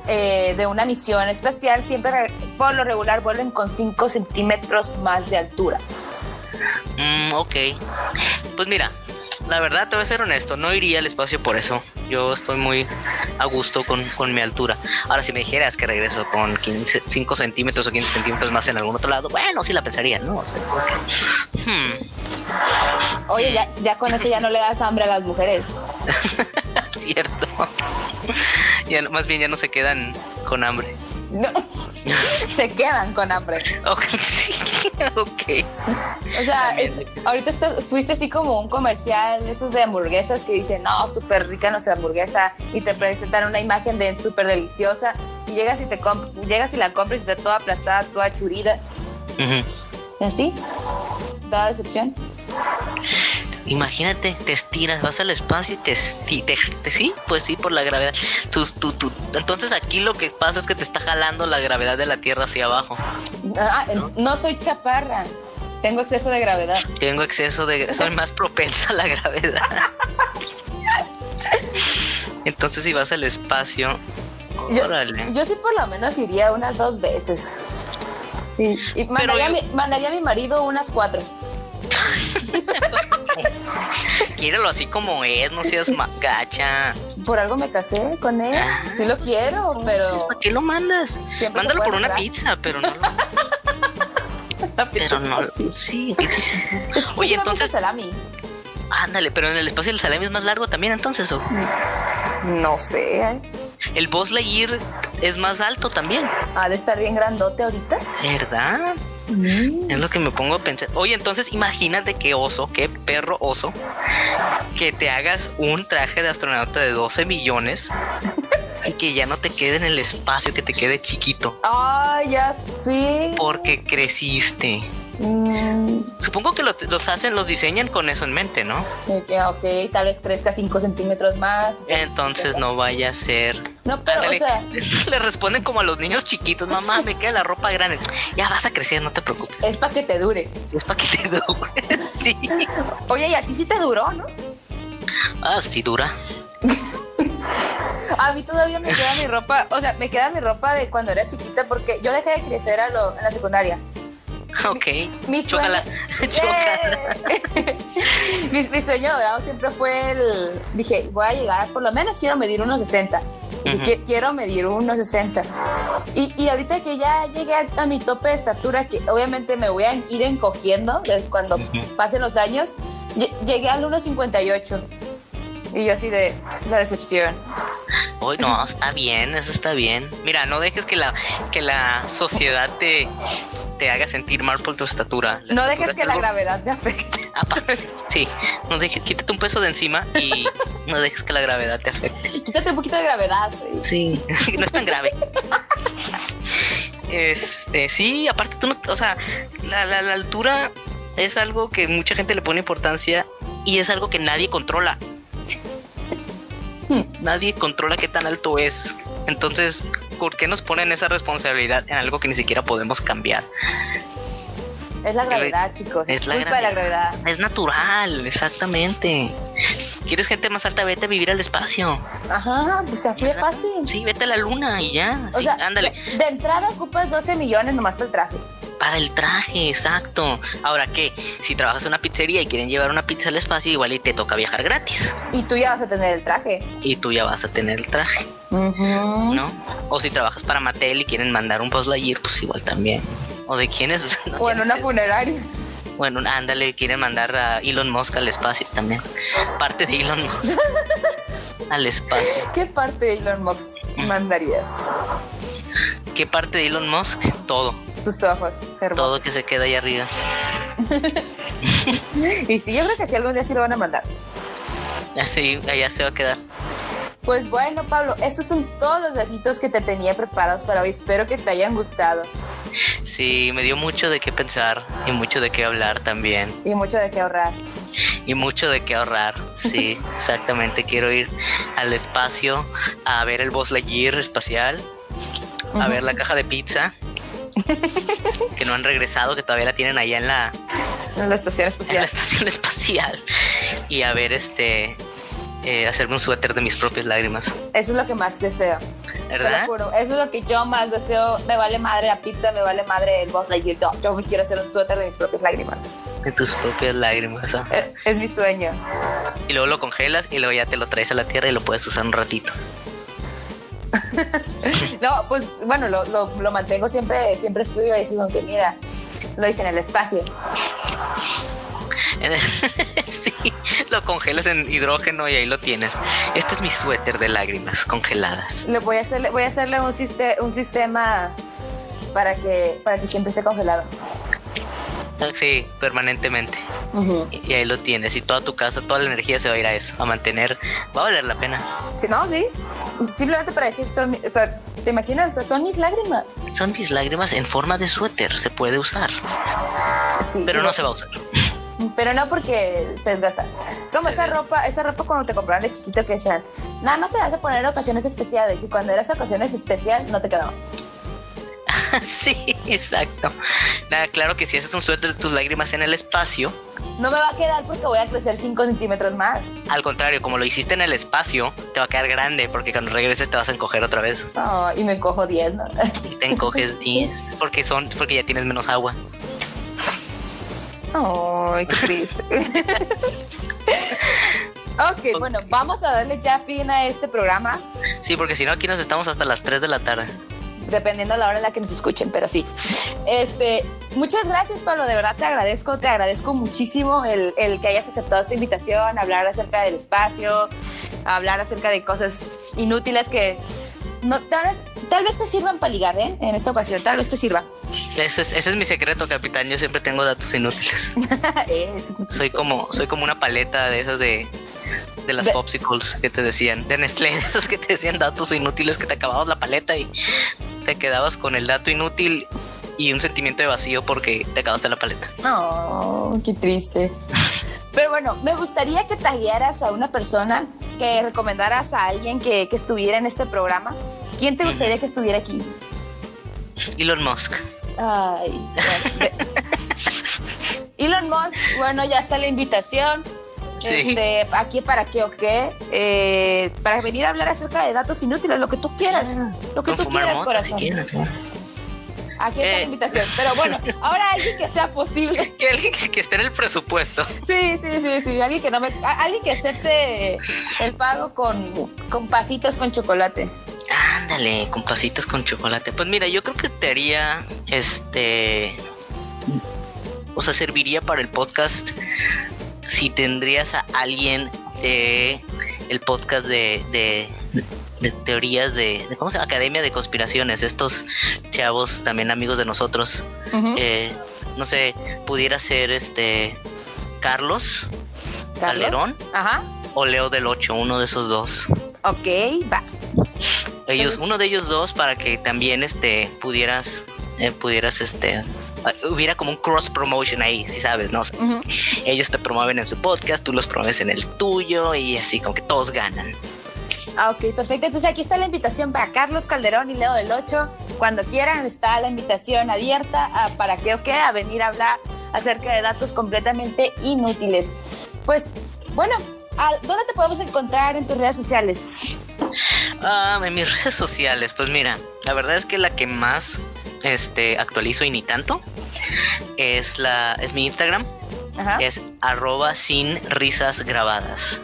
eh, de una misión espacial siempre, re- por lo regular, vuelven con 5 centímetros más de altura. Mm, ok. Pues mira, la verdad te voy a ser honesto, no iría al espacio por eso. Yo estoy muy a gusto con, con mi altura. Ahora, si me dijeras que regreso con 15, 5 centímetros o 15 centímetros más en algún otro lado, bueno, sí la pensaría, ¿no? O sea, es como que. hmm, Oye, ya, ya con eso ya no le das hambre a las mujeres. cierto. ya, más bien ya no se quedan con hambre. No, se quedan con hambre. Ok, sí, ok. O sea, es- ahorita fuiste así como un comercial, esos de hamburguesas que dicen, no, súper rica nuestra hamburguesa, y te presentan una imagen de súper deliciosa, y llegas y te llegas y la compras y está toda aplastada, toda churida. Ujú. ¿Y así? ¿Da decepción? Imagínate, te estiras, vas al espacio y te, te, te- sí, pues sí, por la gravedad. Tú, tú, tú- Entonces aquí lo que pasa es que te está jalando la gravedad de la Tierra hacia abajo. Ah, ¿No? soy chaparra, tengo exceso de gravedad. Tengo exceso de... Soy más propensa a la gravedad. Entonces si vas al espacio... Yo, Órale. yo sí por lo menos iría unas dos veces. Sí, y mandaría, a mi, mandaría a mi marido unas cuatro. Quiérelo así como es, no seas magacha. Por algo me casé con él. Ah, Sí lo quiero, pero ¿Para qué lo mandas? Siempre Mándalo por una pizza, pero no lo... la pizza Pero no... Sí, Oye, entonces- salami. Ándale, pero en el espacio el salami es más largo también, entonces, ¿o? No sé. ¿eh? El Boss Lightyear es más alto también, Ha de estar bien grandote ahorita. ¿verdad? Es lo que me pongo a pensar. Oye, entonces imagínate qué oso, qué perro oso, que te hagas un traje de astronauta de 12 millones y que ya no te quede en el espacio, que te quede chiquito, Ay, ya sí. porque creciste. Mm, Supongo que lo- los hacen, los diseñan con eso en mente, ¿no? ok, ok, tal vez crezca 5 centímetros más. Entonces no vaya a ser. No, pero, Ándale, o sea, le responden como a los niños chiquitos, mamá, me queda la ropa grande. Ya vas a crecer, no te preocupes. es para que te dure. Es para que te dure. sí. Oye, y a ti sí te duró, ¿no? Ah, sí dura. A mí todavía me queda mi ropa, o sea, me queda mi ropa de cuando era chiquita porque yo dejé de crecer a lo- en la secundaria. Ok. Mi sueño, Chócala. Chócala. Mi, mi sueño dorado siempre fue el. Dije, voy a llegar, por lo menos quiero medir unos 60. Dije, Ujú. "Qui- quiero medir unos 60. Y, y ahorita que ya llegué a, mi tope de estatura, que obviamente me voy a ir encogiendo cuando Ujú. pasen los años, lle- llegué al 1,58. Y yo así de la decepción. Uy, no, está bien, eso está bien. Mira, no dejes que la, que la sociedad te, te haga sentir mal por tu estatura. La No estatura dejes es que la gravedad te afecte. Aparte, sí, no dejes, quítate un peso de encima y no dejes que la gravedad te afecte. Quítate un poquito de gravedad. güey. Sí, no es tan grave. Este, sí, aparte tú no, o sea, la, la, la altura es algo que mucha gente le pone importancia y es algo que nadie controla. Nadie controla qué tan alto es. Entonces, ¿por qué nos ponen esa responsabilidad en algo que ni siquiera podemos cambiar? Es la gravedad, chicos. Es, es la culpa de la gravedad. Es natural, exactamente. ¿Quieres gente más alta? Vete a vivir al espacio. Ajá, pues así de fácil. Sí, vete a la luna y ya. O sí, sea, ándale. De, de entrada ocupas 12 millones nomás para el traje. Para el traje, exacto. Ahora que, si trabajas en una pizzería y quieren llevar una pizza al espacio, igual y te toca viajar gratis. Y tú ya vas a tener el traje. Y tú ya vas a tener el traje. ¿no? O si trabajas para Mattel y quieren mandar un Lightyear, pues igual también. O de quiénes. No, O en una funeraria. Bueno, ándale, quieren mandar a Elon Musk al espacio también. Parte de Elon Musk al espacio. ¿Qué parte de Elon Musk mandarías? ¿Qué parte de Elon Musk? Todo. Tus ojos, hermosos. Todo que se queda ahí arriba. y sí, yo creo que sí, algún día sí lo van a mandar. Así, allá se va a quedar. Pues bueno, Pablo, esos son todos los datitos que te tenía preparados para hoy. Espero que te hayan gustado. Sí, me dio mucho de qué pensar y mucho de qué hablar también. Y mucho de qué ahorrar. Y mucho de qué ahorrar, sí, exactamente. Quiero ir al espacio a ver el Boss Lightyear espacial, a ver la caja de pizza, que no han regresado, que todavía la tienen allá en la, en la estación en la espacial. estación espacial, y a ver este, eh, hacerme un suéter de mis propias lágrimas, Eso es lo que más deseo. ¿verdad? juro. Eso es lo que yo más deseo. Me vale madre la pizza, me vale madre el Buzz Lightyear. No, yo me quiero hacer un suéter de mis propias lágrimas. De tus propias lágrimas. ah. Es, es mi sueño. Y luego lo congelas y luego ya te lo traes a la tierra y lo puedes usar un ratito. No, pues bueno, lo, lo, lo mantengo siempre, siempre frío y como que mira, lo hice en el espacio. sí, lo congelas en hidrógeno y ahí lo tienes. Este es mi suéter de lágrimas congeladas. Voy a hacerle, voy a hacerle un, siste- un sistema para que, para que siempre esté congelado. Sí, permanentemente. Y y ahí lo tienes. Y toda tu casa, toda la energía se va a ir a eso, a mantener. Va a valer la pena. Sí, no, sí. Simplemente para decir, son, o sea, ¿te imaginas? O sea, son mis lágrimas. Son mis lágrimas en forma de suéter. Se puede usar, Sí, pero no se va a usar. Pero no porque se desgasta. Es como esa ropa, esa ropa cuando te compraron de chiquito que decían, nada más te vas a poner ocasiones especiales. Y cuando eras ocasiones especial, no te quedaba. sí, exacto. Nada, claro que si haces un suéter de tus lágrimas en el espacio, No me va a quedar porque voy a crecer 5 centímetros más. al contrario, como lo hiciste en el espacio, te va a quedar grande porque cuando regreses te vas a encoger otra vez. Oh, y me cojo 10, ¿no? Y te encoges 10 porque son porque ya tienes menos agua. Ay, qué triste. ok, bueno, vamos a darle ya fin a este programa, Sí, porque si no aquí nos estamos hasta las 3 de la tarde. Dependiendo de la hora en la que nos escuchen, pero sí. Este, muchas gracias, Pablo, de verdad te agradezco, te agradezco muchísimo el, el que hayas aceptado esta invitación, hablar acerca del espacio, hablar acerca de cosas inútiles que no, tal, tal vez te sirvan para ligar, ¿eh? En esta ocasión, tal vez te sirva. Ese es, ese es mi secreto, capitán. Yo siempre tengo datos inútiles. Ese es Soy como, soy como una paleta de esas de, de las De- popsicles que te decían, de Nestlé, de esos que te decían datos inútiles que te acababas la paleta y te quedabas con el dato inútil y un sentimiento de vacío porque te acabaste la paleta. No, qué triste. Pero bueno, me gustaría que taguearas a una persona, que recomendaras a alguien que, que estuviera en este programa. ¿Quién te gustaría que estuviera aquí? Elon Musk. Ay, Elon Musk, bueno, ya está la invitación. Sí. Este, aquí para qué o qué, eh, para venir a hablar acerca de datos inútiles, lo que tú quieras, lo que tú quieras, corazón. si quieres. Aquí está la Eh. invitación. Pero bueno, ahora alguien que sea posible. Que alguien que esté en el presupuesto. Sí, sí, sí, sí. Alguien que no me, alguien que acepte el pago con, con pasitas con chocolate. Ándale, con pasitos con chocolate. Pues mira, yo creo que te haría este. O sea, serviría para el podcast si tendrías a alguien de el podcast de, de, de teorías de, de- ¿cómo se llama? Academia de Conspiraciones. Estos chavos también amigos de nosotros. Eh, no sé, pudiera ser este Carlos Carlos. Calderón Ajá. o Leo del 8, uno de esos dos. Ok, va. Ellos, Entonces- uno de ellos dos para que también este pudieras eh, pudieras este ah, hubiera como un cross promotion ahí, si sabes, ¿no? O sea, Ujú. ellos te promueven en su podcast, tú los promueves en el tuyo y así como que todos ganan. Ah, ok, perfecto. Entonces aquí está la invitación para Carlos Calderón y Leo del 8. Cuando quieran está la invitación abierta a, para que o qué, a venir a hablar acerca de datos completamente inútiles. Pues, bueno, ¿a- ¿dónde te podemos encontrar en tus redes sociales? Ah, en mis redes sociales, pues mira, la verdad es que la que más este actualizo y ni tanto es la es mi Instagram, Ajá. es arroba sin risas grabadas.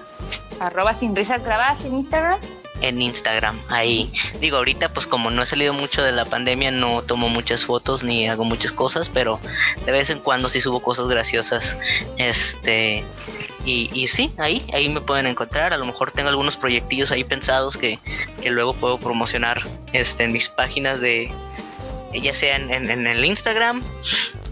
Arroba sin risas grabadas en Instagram. En Instagram. Ahí digo, ahorita pues como no he salido mucho de la pandemia, no tomo muchas fotos ni hago muchas cosas, pero de vez en cuando sí subo cosas graciosas. Este y, y sí, ahí, ahí me pueden encontrar. A lo mejor tengo algunos proyectillos ahí pensados que, que luego puedo promocionar este, en mis páginas de, ya sea en, en, el Instagram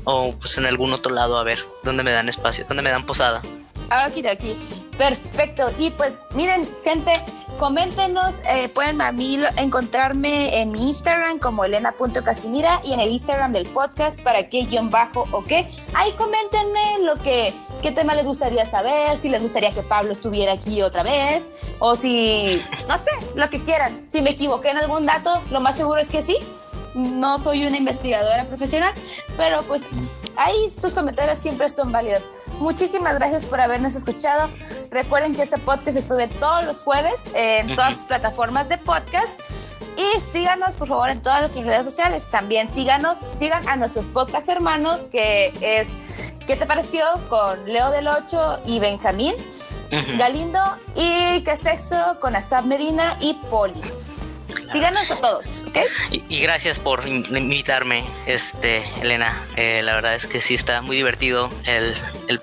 o pues en algún otro lado, a ver, dónde me dan espacio, dónde me dan posada. Aquí de aquí. Perfecto. Y pues miren, gente, coméntenos, eh, pueden a mí encontrarme en mi Instagram como elena.casimira y en el Instagram del podcast para que guion bajo o qué. Ahí coméntenme lo que, qué tema les gustaría saber, si les gustaría que Pablo estuviera aquí otra vez o si, no sé, lo que quieran. Si me equivoqué en algún dato, lo más seguro es que sí. No soy una investigadora profesional, pero pues ahí sus comentarios siempre son válidos. Muchísimas gracias por habernos escuchado. Recuerden que este podcast se sube todos los jueves en todas sus plataformas de podcast. Y síganos, por favor, en todas nuestras redes sociales. También síganos, sigan a nuestros podcast hermanos, que es ¿Qué te pareció? con Leo del 8 y Benjamín Galindo. Y ¿Qué sexo? con Asab Medina y Poli. Síganos a todos, ¿ok? Y, gracias por invitarme, este, Elena. Eh, la verdad es que sí está muy divertido el,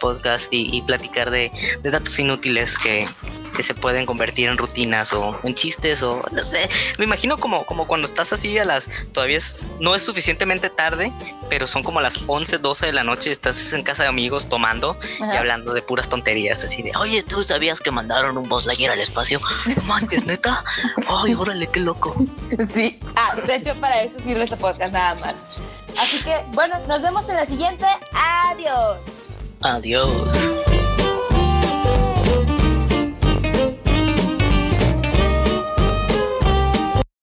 podcast y, platicar de, de datos inútiles que, que se pueden convertir en rutinas o en chistes o no sé. Me imagino como, como cuando estás así a las, todavía no es suficientemente tarde, pero son como las 11, 12 de la noche, estás en casa de amigos tomando y hablando de puras tonterías, así de, oye, ¿tú sabías que mandaron un Buzz Lightyear al espacio? No manches, neta. Ay, órale, qué loco. Sí, ah, de hecho para eso sirve ese podcast nada más. Así que, bueno, nos vemos en la siguiente. Adiós. Adiós.